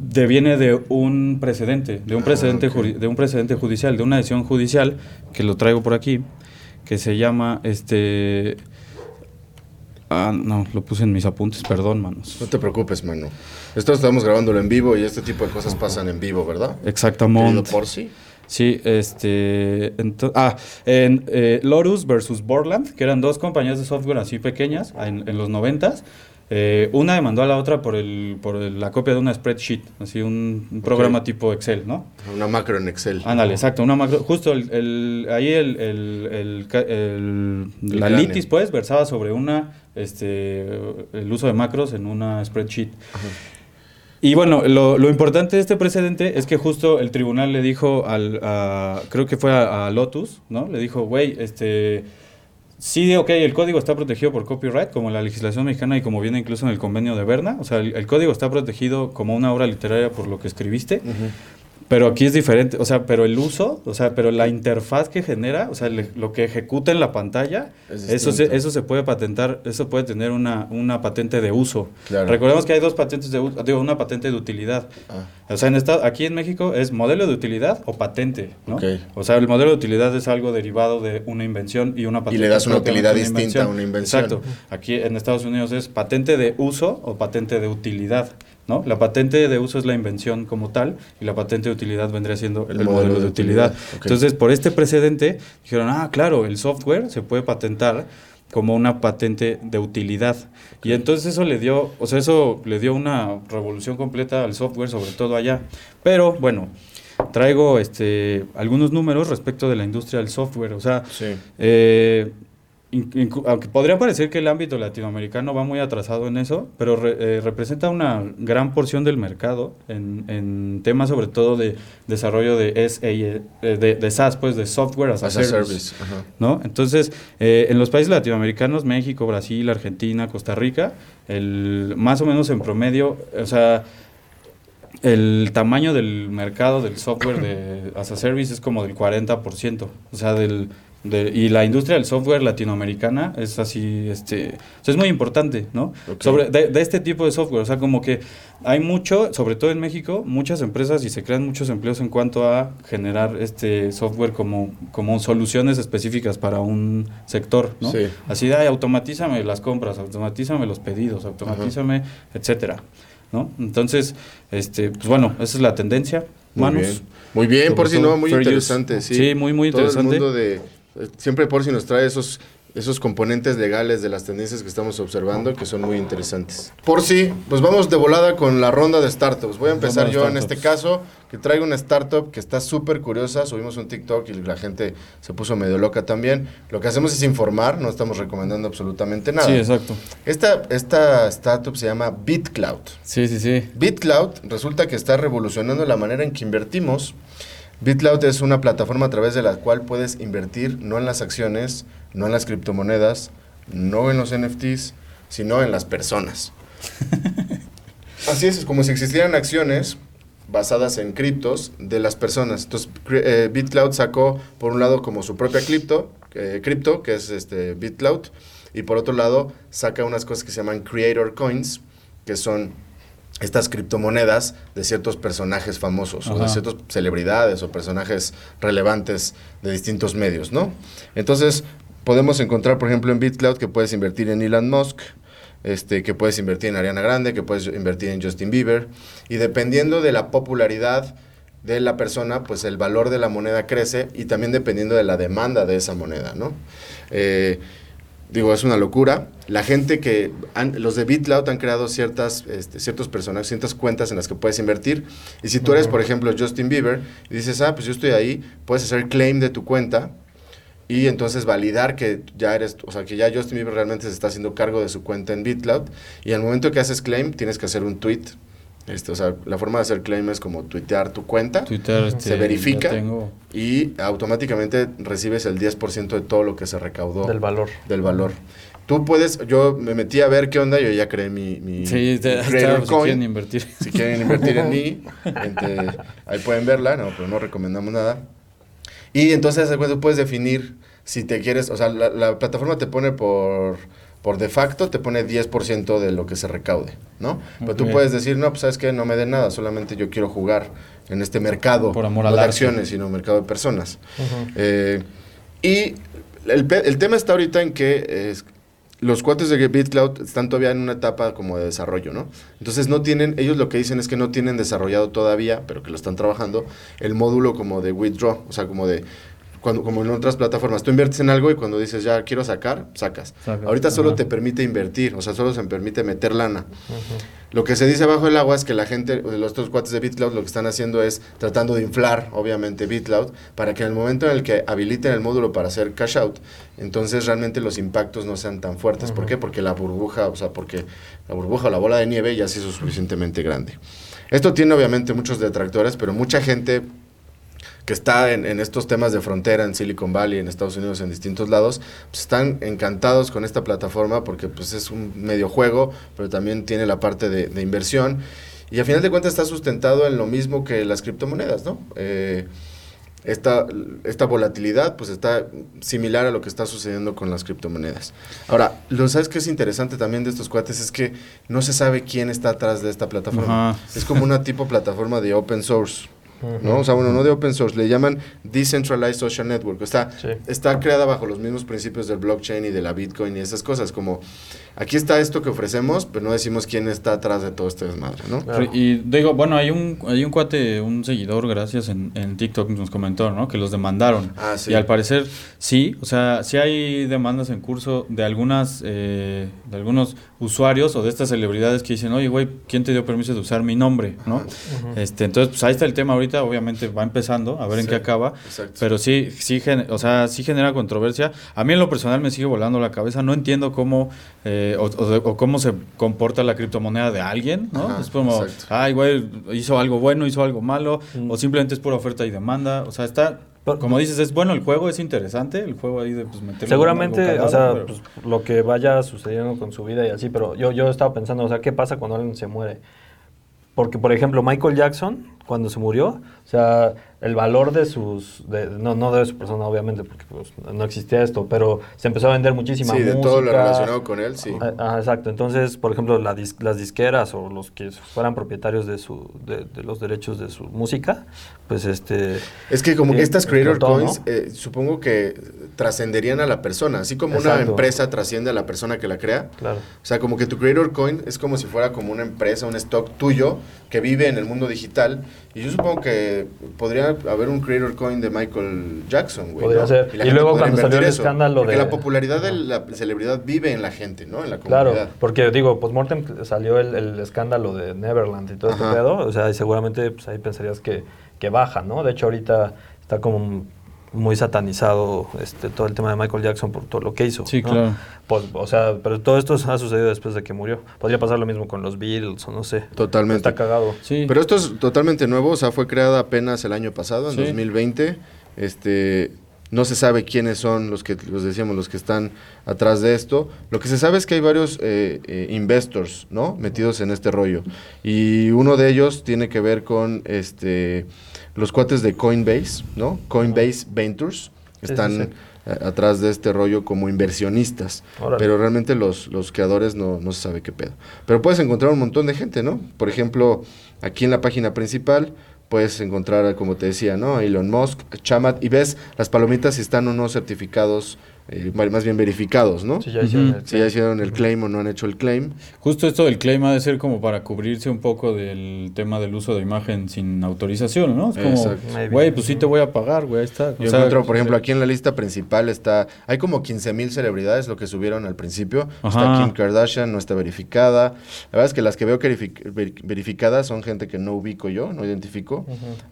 deviene de un precedente, de un Ah, precedente, ok. juri- de un precedente judicial, de una decisión judicial que lo traigo por aquí, que se llama este Ah, no, lo puse en mis apuntes, perdón, manos. No te preocupes, mano. Esto estamos grabándolo en vivo y este tipo de cosas pasan en vivo, ¿verdad? Exactamente. por sí. Sí, este. ah, en eh, Lotus versus Borland, que eran dos compañías de software así pequeñas en, en los noventas. Eh, una demandó a la otra por, el, por el- la copia de una spreadsheet, así un, un programa tipo Excel, ¿no? Una macro en Excel. Ándale, exacto, una macro. Justo el, ahí el, la litis, pues, versaba sobre una, este, el uso de macros en una spreadsheet. Y bueno, lo, lo importante de este precedente es que justo el tribunal le dijo al, a- creo que fue a, a Lotus, ¿no? Le dijo, güey, este, sí, ok, el código está protegido por copyright, como la legislación mexicana y como viene incluso en el convenio de Berna, o sea, el, el código está protegido como una obra literaria por lo que escribiste, Pero aquí es diferente, o sea, pero el uso, o sea, pero la interfaz que genera, o sea, le- lo que ejecuta en la pantalla, Es eso se, eso se puede patentar, eso puede tener una, una patente de uso. Claro. Recordemos que hay dos patentes de uso, digo, una patente de utilidad. Ah. O sea, en esta, aquí en México es modelo de utilidad o patente, ¿no? Ok. O sea, el modelo de utilidad es algo derivado de una invención y una patente. le das una utilidad distinta a una invención. Exacto. Aquí en Estados Unidos es patente de uso o patente de utilidad, ¿no? La patente de uso es la invención como tal y la patente de utilidad vendría siendo el, modelo, de utilidad. Entonces, por este precedente, dijeron, ah, claro, el software se puede patentar como una patente de utilidad. Y entonces eso le dio, o sea, eso le dio una revolución completa al software, sobre todo allá. Pero bueno, traigo este algunos números respecto de la industria del software. O sea, Sí. eh, aunque podría parecer que el ámbito latinoamericano va muy atrasado en eso, pero re- eh, representa una gran porción del mercado en, en temas sobre todo de desarrollo de, SA, eh, de, de SaaS, pues de software as a, As a service. ¿no? Entonces, eh, en los países latinoamericanos, México, Brasil, Argentina, Costa Rica, el, más o menos en promedio, o sea, el tamaño del mercado del software de as a service es como del 40%, o sea, del de- y la industria del software latinoamericana es así, este, o sea, es muy importante, ¿no? Sobre de, de este tipo de software, o sea, como que hay mucho, sobre todo en México, muchas empresas y se crean muchos empleos en cuanto a generar este software como, como soluciones específicas para un sector, ¿no? Sí. Así de, "Ay, automatízame las compras, automatízame los pedidos, automatízame, etcétera, ¿no? Entonces, este, pues bueno, esa es la tendencia. Muy Manos. bien. Muy bien, por si todo no, muy use. interesante. Sí. Sí, muy, muy Todo interesante. el mundo de. Siempre por si nos trae esos, esos componentes legales de las tendencias que estamos observando que son muy interesantes. Por si, pues vamos de volada con la ronda de startups. Voy a empezar yo en este caso, que traigo una startup que está súper curiosa. Subimos un TikTok y la gente se puso medio loca también. Lo que hacemos es informar, no estamos recomendando absolutamente nada. Sí, exacto. Esta, esta startup se llama BitCloud. Sí, sí, sí. BitCloud resulta que está revolucionando la manera en que invertimos. BitCloud es una plataforma a través de la cual puedes invertir no en las acciones, no en las criptomonedas, no en los NFTs, sino en las personas. Así es, es como si existieran acciones basadas en criptos de las personas. Entonces, eh, BitCloud sacó, por un lado, como su propia cripto, eh, cripto, que es este BitCloud, y por otro lado, saca unas cosas que se llaman Creator Coins, que son estas criptomonedas de ciertos personajes famosos o de ciertas celebridades o personajes relevantes de distintos medios, ¿no? Entonces, podemos encontrar, por ejemplo, en BitCloud que puedes invertir en Elon Musk, este, que puedes invertir en Ariana Grande, que puedes invertir en Justin Bieber, y dependiendo de la popularidad de la persona, pues el valor de la moneda crece y también dependiendo de la demanda de esa moneda, ¿no? Eh, digo, es una locura. La gente que, han- los de BitCloud han creado ciertas, este, ciertos personajes, ciertas cuentas en las que puedes invertir. Y si tú eres, por ejemplo, Justin Bieber, y dices, ah, pues yo estoy ahí, puedes hacer claim de tu cuenta y entonces validar que ya eres, o sea, que ya Justin Bieber realmente se está haciendo cargo de su cuenta en BitCloud. Y al momento que haces claim, tienes que hacer un tweet. Este, o sea, la forma de hacer claim es como tuitear tu cuenta Twitter este, Se verifica. tengo- y automáticamente recibes el 10% de todo lo que se recaudó Del valor. del valor. Tú puedes, yo me metí a ver qué onda, yo ya creé mi, mi, Sí, te- mi Creator si Coin. quieren invertir. Si quieren invertir en mí, entre- ahí pueden verla, no, pero no recomendamos nada. Y entonces pues, tú puedes definir si te quieres, o sea, la, la plataforma te pone por, por de facto, te pone 10% de lo que se recaude, ¿no? Pero tú puedes decir, no, pues sabes que no me den nada, solamente yo quiero jugar en este mercado, Por amor no de acciones, sino mercado de personas. Eh, y el, tema está ahorita en que eh, los cuates de BitCloud están todavía en una etapa como de desarrollo, ¿no? Entonces no tienen, ellos lo que dicen es que no tienen desarrollado todavía, pero que lo están trabajando, el módulo como de withdraw, o sea, como de cuando, como en otras plataformas, tú inviertes en algo y cuando dices ya quiero sacar, sacas. Ahorita solo ajá. te permite invertir, o sea, solo se permite meter lana. Lo que se dice bajo el agua es que la gente, los otros cuates de BitCloud lo que están haciendo es tratando de inflar, obviamente, BitCloud, para que en el momento en el que habiliten el módulo para hacer cash out, entonces realmente los impactos no sean tan fuertes. ¿Por qué? Porque la burbuja, o sea, porque la burbuja o la bola de nieve ya se hizo suficientemente grande. Esto tiene obviamente muchos detractores, pero mucha gente que está en, en estos temas de frontera en Silicon Valley, en Estados Unidos, en distintos lados, pues están encantados con esta plataforma porque pues es un medio juego, pero también tiene la parte de, de inversión. Y a final de cuentas está sustentado en lo mismo que las criptomonedas, ¿no? Eh, esta, esta volatilidad pues está similar a lo que está sucediendo con las criptomonedas. Ahora, lo sabes que es interesante también de estos cuates es que no se sabe quién está atrás de esta plataforma. Es como una tipo plataforma de open source. ¿No? O sea, bueno, no de open source, le llaman Decentralized Social Network. Está, Sí. está creada bajo los mismos principios del blockchain y de la Bitcoin y esas cosas. Como aquí está esto que ofrecemos, pero no decimos quién está atrás de todo este desmadre, ¿no? Claro. Y digo, bueno, hay un, hay un cuate, un seguidor, gracias, en, en TikTok nos comentó, ¿no? Que los demandaron. Ah, sí. Y al parecer, sí, o sea, sí hay demandas en curso de algunas, eh, de algunos usuarios o de estas celebridades que dicen, oye, güey, ¿quién te dio permiso de usar mi nombre, no? Este, entonces, pues ahí está el tema ahorita, obviamente va empezando, a ver en qué acaba. exacto. Pero sí, sí, gen- o sea, sí genera controversia. A mí en lo personal me sigue volando la cabeza. No entiendo cómo eh, o, o de- o cómo se comporta la criptomoneda de alguien, ¿no? Ajá, es como, exacto. ay, güey, hizo algo bueno, hizo algo malo, o simplemente es pura oferta y demanda. O sea, está, Pero- como dices, es bueno el juego, es interesante el juego ahí de pues meterle Seguramente, algo o sea, pero- pues, lo que vaya sucediendo con su vida y así, pero yo, yo estaba pensando, o sea, ¿qué pasa cuando alguien se muere? Porque, por ejemplo, Michael Jackson, cuando se murió, o sea, el valor de sus, de- no, no de su persona, obviamente, porque pues, no existía esto, pero se empezó a vender muchísima Sí, de música. todo lo relacionado con él, sí. Ah, ah, exacto. Entonces, por ejemplo, la dis- las disqueras o los que fueran propietarios de, su, de, de los derechos de su música, pues este... Es que como que Sí, estas creator coins, ¿no? eh, supongo que trascenderían a la persona, así como una empresa trasciende a la persona que la crea. Claro. O sea, como que tu creator coin es como si fuera como una empresa, un stock tuyo que vive en el mundo digital. Y yo supongo que podría haber un creator coin de Michael Jackson, güey. Podría ¿no? ser. Y luego cuando salió el escándalo Porque de- la popularidad de la celebridad vive en la gente, ¿no? En la Claro, comunidad. porque digo, postmortem salió el, el escándalo de Neverland y todo este Ajá. pedo, o sea, y seguramente pues, ahí pensarías que, que baja, ¿no? De hecho, ahorita está como muy satanizado este todo el tema de Michael Jackson por todo lo que hizo. Sí, ¿no? claro. Pues, o sea, pero todo esto ha sucedido después de que murió. Podría pasar lo mismo con los Beatles o no sé. Totalmente. Está cagado. Sí. Pero esto es totalmente nuevo, o sea, fue creada apenas el año pasado, en Sí. 2020. Este, no se sabe quiénes son los que, los decíamos, los que están atrás de esto. Lo que se sabe es que hay varios eh, eh, investors, ¿no? Metidos en este rollo. Y uno de ellos tiene que ver con este, los cuates de Coinbase, ¿no? Coinbase Ventures. Están sí, sí. atrás de este rollo como inversionistas. Órale. Pero realmente los, los creadores no, no se sabe qué pedo. Pero puedes encontrar un montón de gente, ¿no? Por ejemplo, aquí en la página principal puedes encontrar, como te decía, ¿no? Elon Musk, Chamat, y ves las palomitas si están o no certificados, eh, más bien verificados, ¿no? Sí, ya hicieron Ujú. el- Si ya hicieron el claim o no han hecho el claim. Justo esto del claim ha de ser como para cubrirse un poco del tema del uso de imagen sin autorización, ¿no? Es como, güey, pues sí te voy a pagar, güey, ahí está. Yo O sea, encuentro, por ejemplo, sí. aquí en la lista principal está, hay como 15 mil celebridades, lo que subieron al principio. Está. Kim Kardashian, no está verificada. La verdad es que las que veo verific- ver- verificadas son gente que no ubico yo, no identifico.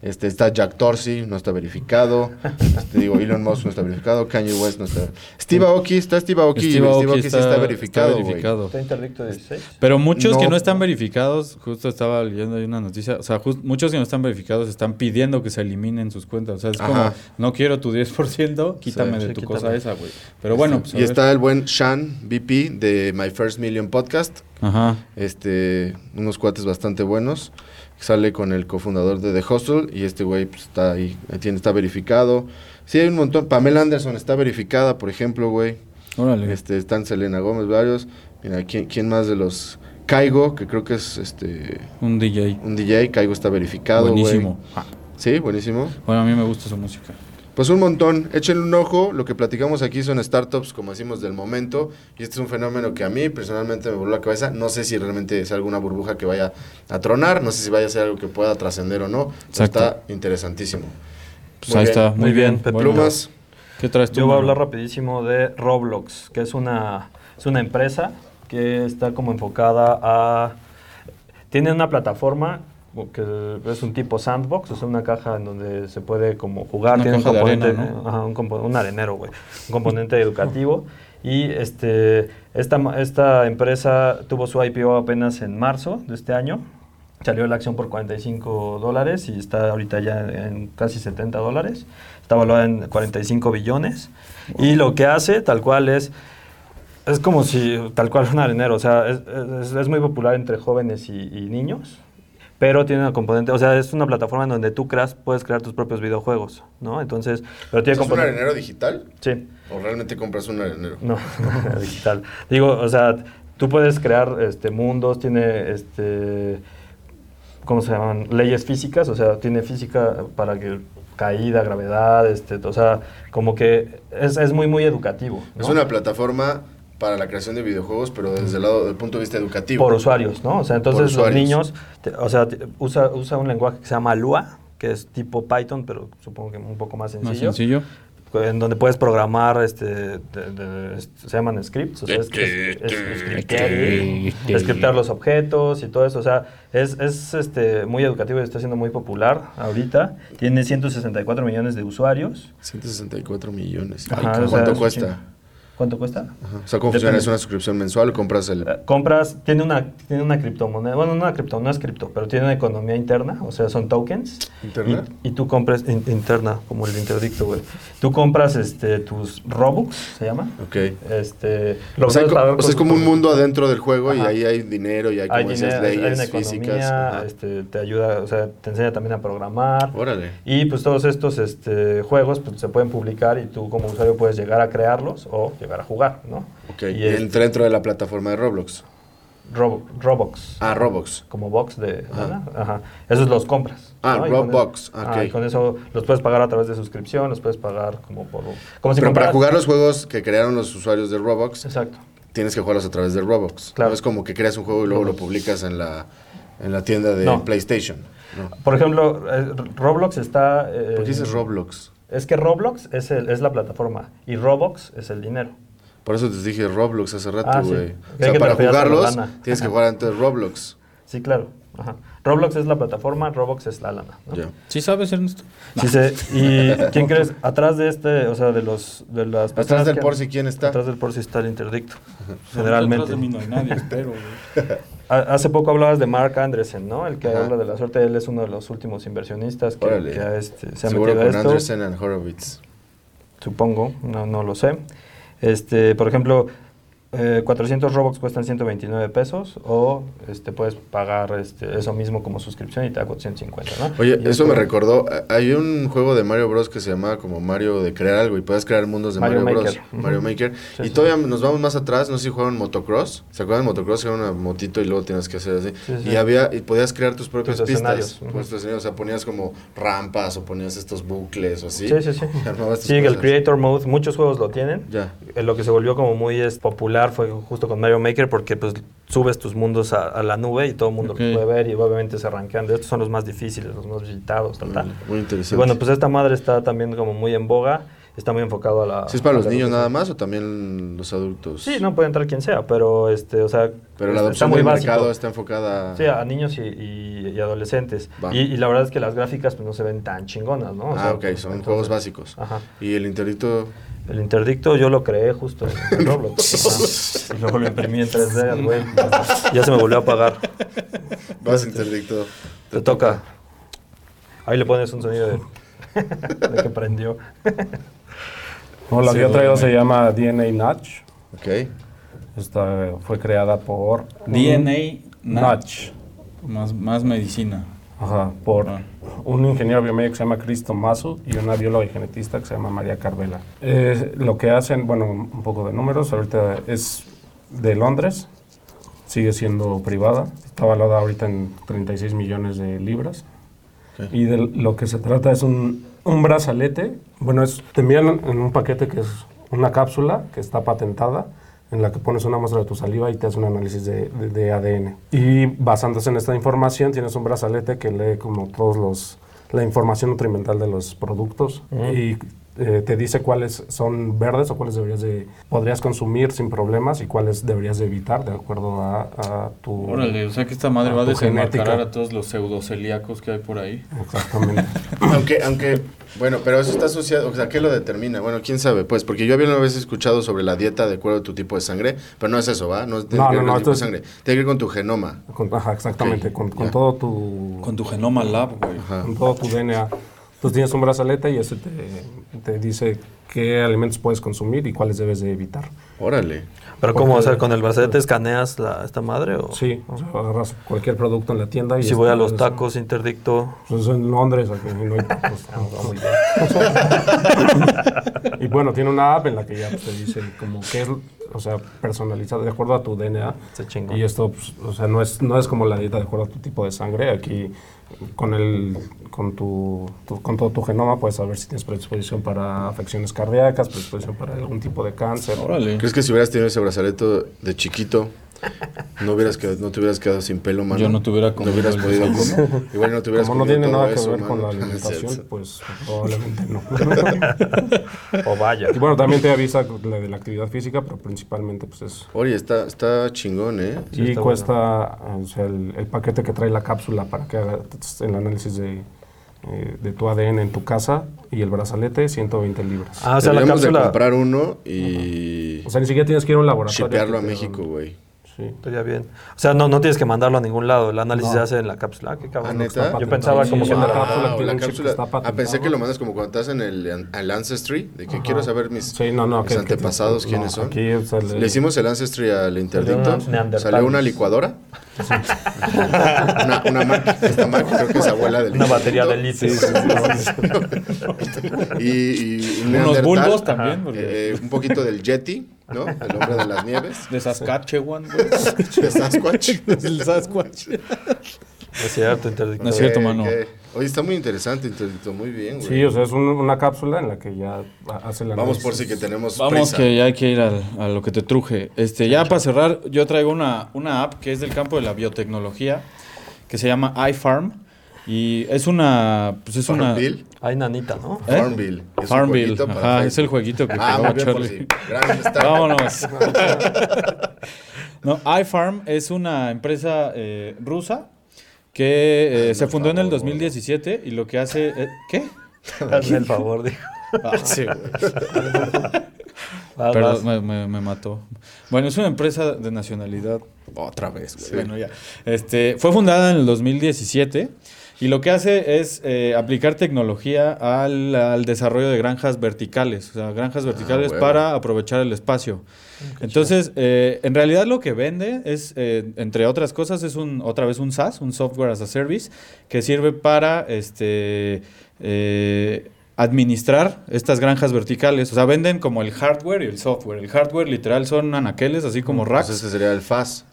este Está Jack Dorsey, no está verificado. este, digo, Elon Musk no está verificado. Kanye West no está. Steve Aoki, está Steve Aoki. Steve Aoki sí está verificado. ¿Está interdicto 16? Pero muchos que No. están verificados, justo estaba leyendo ahí una noticia, o sea, jus- muchos que no están verificados están pidiendo que se eliminen sus cuentas. O sea, es como, no quiero tu 10%, quítame Sí. de tu quítame. cosa esa, güey. Pero bueno, pues, y ver. está el buen Sean, VP de My First Million Podcast. Ajá. este unos cuates bastante buenos sale con el cofundador de The Hustle y este güey pues, está ahí ahí tiene está verificado sí hay un montón Pamela Anderson está verificada por ejemplo güey Órale. este están Selena Gómez varios mira quién, quién más de los Caigo que creo que es este Un DJ. un DJ Caigo está verificado. Buenísimo. Ah, sí buenísimo Bueno, a mí me gusta su música. pues un montón, échenle un ojo, lo que platicamos aquí son startups, como decimos, del momento, y este es un fenómeno que a mí personalmente me voló la cabeza, no sé si realmente es alguna burbuja que vaya a tronar, no sé si vaya a ser algo que pueda trascender o no, pero está interesantísimo. Pues Muy ahí bien. está, Muy muy bien, bien. Pepe. Bueno, Plumas, ¿Qué traes tú? Yo voy a hablar rapidísimo de Roblox, que es una, es una empresa que está como enfocada a... Tiene una plataforma que es un tipo sandbox, o sea, una caja en donde se puede como jugar. Una tiene un componente, arena, ¿no? ajá, un, compo- un arenero, güey. Un componente educativo. Y este, esta, esta empresa tuvo su IPO apenas en marzo de este año. Salió la acción por 45 dólares y está ahorita ya en casi 70 dólares. Está valuada en 45 billones. Y lo que hace, tal cual, es es como si, tal cual, un arenero. O sea, es, es- es muy popular entre jóvenes y, y niños. pero tiene una componente, o sea, es una plataforma en donde tú creas, puedes crear tus propios videojuegos, ¿no? Entonces, pero tiene ¿Es un arenero digital? Sí. ¿O realmente compras un arenero? No, digital. Digo, o sea, tú puedes crear este, mundos, tiene, este, ¿cómo se llaman? Leyes físicas, o sea, tiene física para que caída, gravedad, este, o sea, como que es, es muy, muy educativo. ¿no? Es una plataforma para la creación de videojuegos, pero desde el lado del punto de vista educativo. Por usuarios, ¿no? O sea, entonces los niños, te- o sea, te- usa, usa un lenguaje que se llama Lua, que es tipo Python, pero supongo que un poco más sencillo. Más sencillo. En donde puedes programar, este, de- de- se llaman scripts, o sea, es, es- es- scriptear, scriptear los objetos y todo eso, o sea, es, es este, muy educativo y está siendo muy popular ahorita. Tiene 164 millones de usuarios. 164 millones. Ajá, Ay, o sea, ¿Cuánto cuesta? ¿Cuánto cuesta? Ajá. O sea, ¿cómo funciona? ¿Es una suscripción mensual o compras el...? Eh, Compras, tiene una, tiene una criptomoneda, bueno, no una cripto, no es cripto, pero tiene una economía interna, o sea, son tokens. ¿Interna? Y, y tú compras, in- interna, como el interdicto, güey. Tú compras este, tus Robux, se llama. Ok. Este, O sea, o es como un mundo adentro del juego y ahí hay dinero y hay, como hay, decías, dinero, hay leyes una economía, físicas. Este, te ayuda, o sea, te enseña también a programar. Órale. Y pues todos estos este, juegos pues, se pueden publicar y tú como usuario puedes llegar a crearlos o llegar a jugar, ¿no? Ok, Y y este, entra dentro de la plataforma de Roblox. Robo- Robux. Ah, Roblox. como box de Ajá. lana. Ajá. Esos los compras. Ah, con Roblox, ok. ah, y con eso los puedes pagar a través de suscripción, los puedes pagar como por... Como si Pero para jugar los juegos que crearon los usuarios de Roblox, Exacto. tienes que jugarlos a través de Roblox. Claro. No es como que creas un juego y luego lo Roblox. publicas en la, en la tienda de No. PlayStation. No. Por ejemplo, eh, Roblox está... eh, ¿Por qué dices Roblox? Es que Roblox es, el- es la plataforma y Robux es el dinero. Por eso te dije Roblox hace rato, Ah, sí. güey. O sea, para jugarlos tienes que jugar antes Roblox. Sí, claro. Ajá. Roblox es la plataforma, Robux es la lana. ¿no? ¿Sí sabes, Ernesto? Sí sé. ¿Y quién crees? Atrás de este, o sea, de los de las Atrás personas del que- Porci, ¿quién está? Atrás del Porci está el interdicto. Atrás Generalmente. de mí no hay nadie, espero. Hace poco hablabas de Mark Andresen, ¿no? El que Ajá. habla de la suerte. Él es uno de los últimos inversionistas que, que ha, este, se ha Seguro metido con esto. Anderson and Horowitz. Supongo, no, no lo sé. Este, por ejemplo, eh, 400 Robux cuestan 129 pesos o este, puedes pagar este, eso mismo como suscripción y te da 450, ¿no? Oye, Y eso me recordó. eh, Hay un juego de Mario Bros. que se llamaba como Mario de crear algo y puedes crear mundos de Mario Mario, Bros. Mario Maker. Sí, y sí, todavía nos vamos más atrás. No sé si jugaron motocross. ¿Se acuerdan de motocross? Era una motito y luego tienes que hacer así. Sí, sí. Y había y podías crear tus propias Tus pistas. Pues. O sea, ponías como rampas o ponías estos bucles o así. Sí, sí, sí. Sí, el. Creator Mode, muchos juegos lo tienen. Ya. Eh, Lo que se volvió como muy es, popular fue justo con Mario Maker porque pues subes tus mundos a, a la nube y todo el mundo Ok. los puede ver y obviamente se arranquean. De estos son los más difíciles, los más visitados, tal, tal. Muy interesante. Y bueno, pues esta madre está también como muy en boga, está muy enfocado a la... ¿Sí es para los niños nada más o también los adultos? Sí, no puede entrar quien sea, pero este, o sea, Pero la está adopción muy del mercado está enfocada. Sí, a niños y, y- y adolescentes. Y, y la verdad es que las gráficas pues, no se ven tan chingonas, ¿no? O ah, sea, ok, son entonces- juegos básicos. Ajá. Y el interdicto. El interdicto yo lo creé justo en, Roblox. Y luego lo imprimí en 3D, güey. Ya se me volvió a apagar. Vas interdicto. Te toca. Ahí le pones un sonido de, de que prendió. No, la Sí, que yo traigo se llama DNA Notch. Ok. Esta fue creada por... DNA Notch. Más, más medicina. Ajá, por Ah. un ingeniero biomédico que se llama Cristo y una bióloga y genetista que se llama María Carvela. Eh, lo que hacen, bueno, un poco de números, ahorita es de Londres, sigue siendo privada, está valorada ahorita en 36 millones de libras. Y de lo que se trata es un, un brazalete, bueno, es, te envían en un paquete que es una cápsula que está patentada, en la que pones una muestra de tu saliva y te hace un análisis de, de- de ADN. Y basándose en esta información, tienes un brazalete que lee como todos los la información nutrimental de los productos y eh, te dice cuáles son verdes o cuáles deberías de podrías consumir sin problemas y cuáles deberías de evitar de acuerdo a, a tu Órale, o sea que esta madre a va a desenmascarar a todos los pseudocelíacos que hay por ahí. exactamente Aunque, aunque, bueno, pero eso está asociado, o sea, ¿qué lo determina? Bueno, quién sabe, pues, porque yo había una vez escuchado sobre la dieta de acuerdo a tu tipo de sangre, pero no es eso, ¿va? No, es- tiene No, no, no, tipo de sangre, tiene que ver con tu genoma. Con- ajá, exactamente con, todo tu Con tu genoma lab, güey. Ajá. con todo tu DNA. Entonces tienes un brazalete y ese te, te dice qué alimentos puedes consumir y cuáles debes de evitar. Órale. Pero ¿cómo? O sea, ¿con el brazalete escaneas la, esta madre? O? Sí, o sea, agarras cualquier producto en la tienda y... Y si voy a los tacos, interdicto. Pues en Londres, aquí no hay tacos. y bueno, tiene una app en la que ya pues, te dice como qué es, o sea, personalizado de acuerdo a tu DNA. Está chingón. Y esto, pues, o sea, no es, no es como la dieta de acuerdo a tu tipo de sangre. Aquí con el con tu, tu- con todo tu genoma puedes saber si tienes predisposición para afecciones cardíacas, predisposición para algún tipo de cáncer. Órale. ¿Crees que si hubieras tenido ese brazaleto de chiquito, no, hubieras quedado, no te hubieras quedado sin pelo, mano? Yo no te hubiera No comido hubieras el podido comer. Igual no te hubieras Como no tiene nada que eso, ver con la mano. alimentación, pues probablemente no. O vaya. y bueno, también te avisa la de la actividad física, pero principalmente pues es Oye, está, está chingón, ¿eh? Sí, y cuesta o sea, el, el paquete que trae la cápsula para que haga el análisis de, eh, de tu ADN en tu casa y el brazalete, 120 libras. Ah, o sea, la Deberíamos de cápsula. comprar uno y O sea, ni siquiera tienes que ir a un laboratorio. shipearlo a que México, güey. Sí. Estaría bien. O sea, no, no tienes que mandarlo a ningún lado. El análisis No. se hace en la cápsula. Ah, qué cabrón. ¿Ah? Yo pensaba Sí, como sí, que la cápsula Wow, la chip que cápsula. está Ah, pensé que lo mandas como cuando estás en el al Ancestry, de que Ajá. quiero saber mis, Sí, no, no. mis que- que- antepasados no, quiénes son. Le- hicimos el Ancestry al interdicto, salió una licuadora, una, una Mac, esta Mac creo que es abuela del Una batería de litio. y, y un Unos bulbos también, eh, un poquito del Yeti, ¿no? El hombre de las nieves, De Saskatchewan, güey. de Sasquatch. Del Sasquatch. Es cierto, interdicto. No es cierto, mano. Oye, está muy interesante, interdicto, muy bien, güey. Sí, o sea, es un- una cápsula en la que ya hace la Vamos por si que tenemos Vamos prisa. que ya hay que ir al- a lo que te truje. Este, ya para cerrar, yo traigo una, una app que es del campo de la biotecnología, que se llama iFarm. Y es una. Pues es una. Farmville. Hay nanita, ¿no? ¿Eh? Farmville. Es un Farmville. para Ajá, es el jueguito que Ah, jugaba por Charlie. startup. Vámonos. no, iFarm es una empresa eh, rusa que eh, se fundó en el 2017 y lo que hace. eh, ¿Qué? Hazme el favor, dijo. Ah, sí, Perdón, me, me- me mató. Bueno, es una empresa de nacionalidad. Otra vez, güey. Bueno, ya. Este, fue fundada en el 2017 y lo que hace es eh, aplicar tecnología al, al desarrollo de granjas verticales. O sea, granjas verticales huevo. para aprovechar el espacio. Entonces, eh, en realidad lo que vende es, eh, entre otras cosas, es un otra vez un SaaS, un Software as a Service, que sirve para este administrar estas granjas verticales. O sea, venden como el hardware y el software. El hardware literal son anaqueles, así como racks. Pues ese sería el FAS,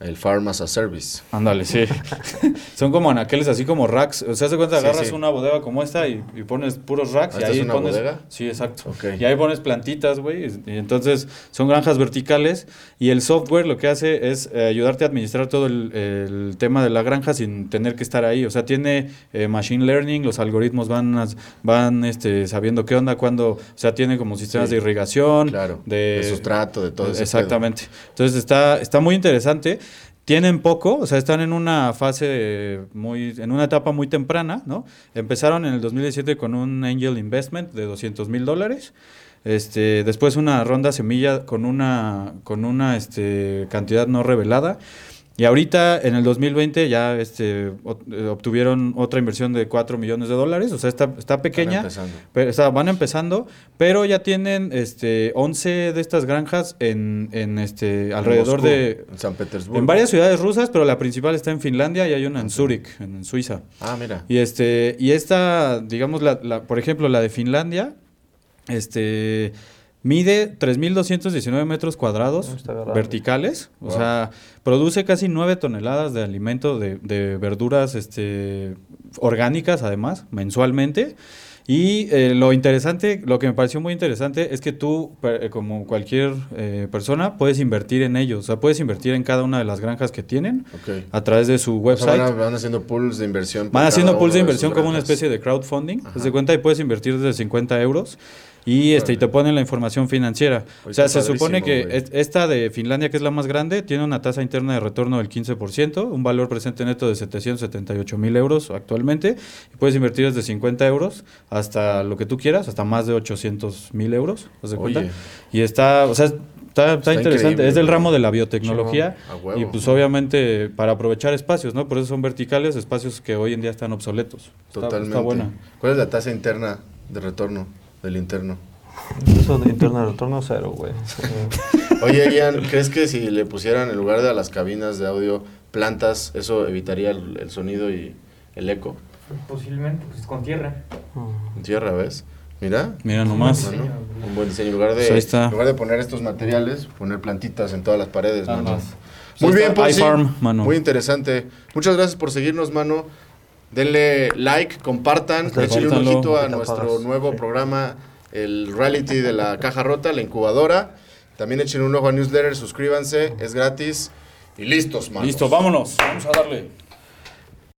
el Farm as a Service. Ándale, sí. Son como anaqueles, así como racks. O sea, se cuenta, Sí, agarras sí. una bodega como esta y, y pones puros racks. ¿Ah, y esta ahí es una pones. bodega? Sí, exacto. Ok. Y ahí pones plantitas, güey. Y entonces son granjas verticales. Y el software lo que hace es eh, ayudarte a administrar todo el, el tema de la granja sin tener que estar ahí. O sea, tiene eh, machine learning, los algoritmos van, van este, sabiendo qué onda, cuándo. O sea, tiene como sistemas Sí. de irrigación. Claro. De, De sustrato, de todo ese Exactamente. Entonces está, está muy interesante. Tienen poco, o sea, están en una fase muy, en una etapa muy temprana, ¿no? Empezaron en el 2017 con un angel investment de 200 mil dólares. Este, después una ronda semilla con una, con una este, cantidad no revelada. Y ahorita, en el 2020, ya este, obtuvieron otra inversión de 4 millones de dólares. O sea, está, está pequeña. empezando. Pero, o sea, van empezando, pero ya tienen este 11 de estas granjas en, en este alrededor Moscú, de En San Petersburgo. en varias ciudades rusas, pero la principal está en Finlandia y hay una en Zúrich, en Suiza. Ah, mira. Y este y esta, digamos la, la- por ejemplo, la de Finlandia, este mide 3219 metros cuadrados Ah, verticales, o sea, produce casi 9 toneladas de alimento de, de verduras este orgánicas además mensualmente. Y eh, lo interesante, lo que me pareció muy interesante es que tú, per- eh, como cualquier eh, persona, puedes invertir en ellos. O sea, puedes invertir en cada una de las granjas que tienen a través de su O website. sea, van, a- van haciendo pools de inversión. Van haciendo pools de inversión como una especie de crowdfunding. Ajá. Haz de cuenta y puedes invertir desde 50 euros y, este, y te ponen la información financiera. O sea, se supone que esta de Finlandia, que es la más grande, tiene una tasa interna de retorno del 15%, un valor presente neto de 778 mil euros actualmente. Y puedes invertir desde 50 euros hasta lo que tú quieras, hasta más de 800 mil euros. ¿haz de cuenta? Y está, o sea, está, está interesante. Es del ramo de la biotecnología. Y pues obviamente para aprovechar espacios, ¿no? Por eso son verticales, espacios que hoy en día están obsoletos. Totalmente. Está buena. ¿Cuál es la tasa interna de retorno del interno? Eso de interno de retorno cero, güey. Oye, Ian, ¿crees que si le pusieran en lugar de a las cabinas de audio plantas, eso evitaría el, el sonido y el eco? Posiblemente, pues con tierra. En tierra, ¿ves? Mira. Mira nomás. Un buen diseño. En lugar, de, Pues en lugar de poner estos materiales, poner plantitas en todas las paredes, Nada mano. más. Muy Pues bien, Ponzi. iFarm, mano. Muy interesante. Muchas gracias por seguirnos, mano. Denle like, compartan, échenle un ojito a nuestro pagas. nuevo programa, el reality de la caja rota, la incubadora. También echen un ojo a newsletter, suscríbanse, es gratis. Y listos, mano. Listo, vámonos. Vamos a darle.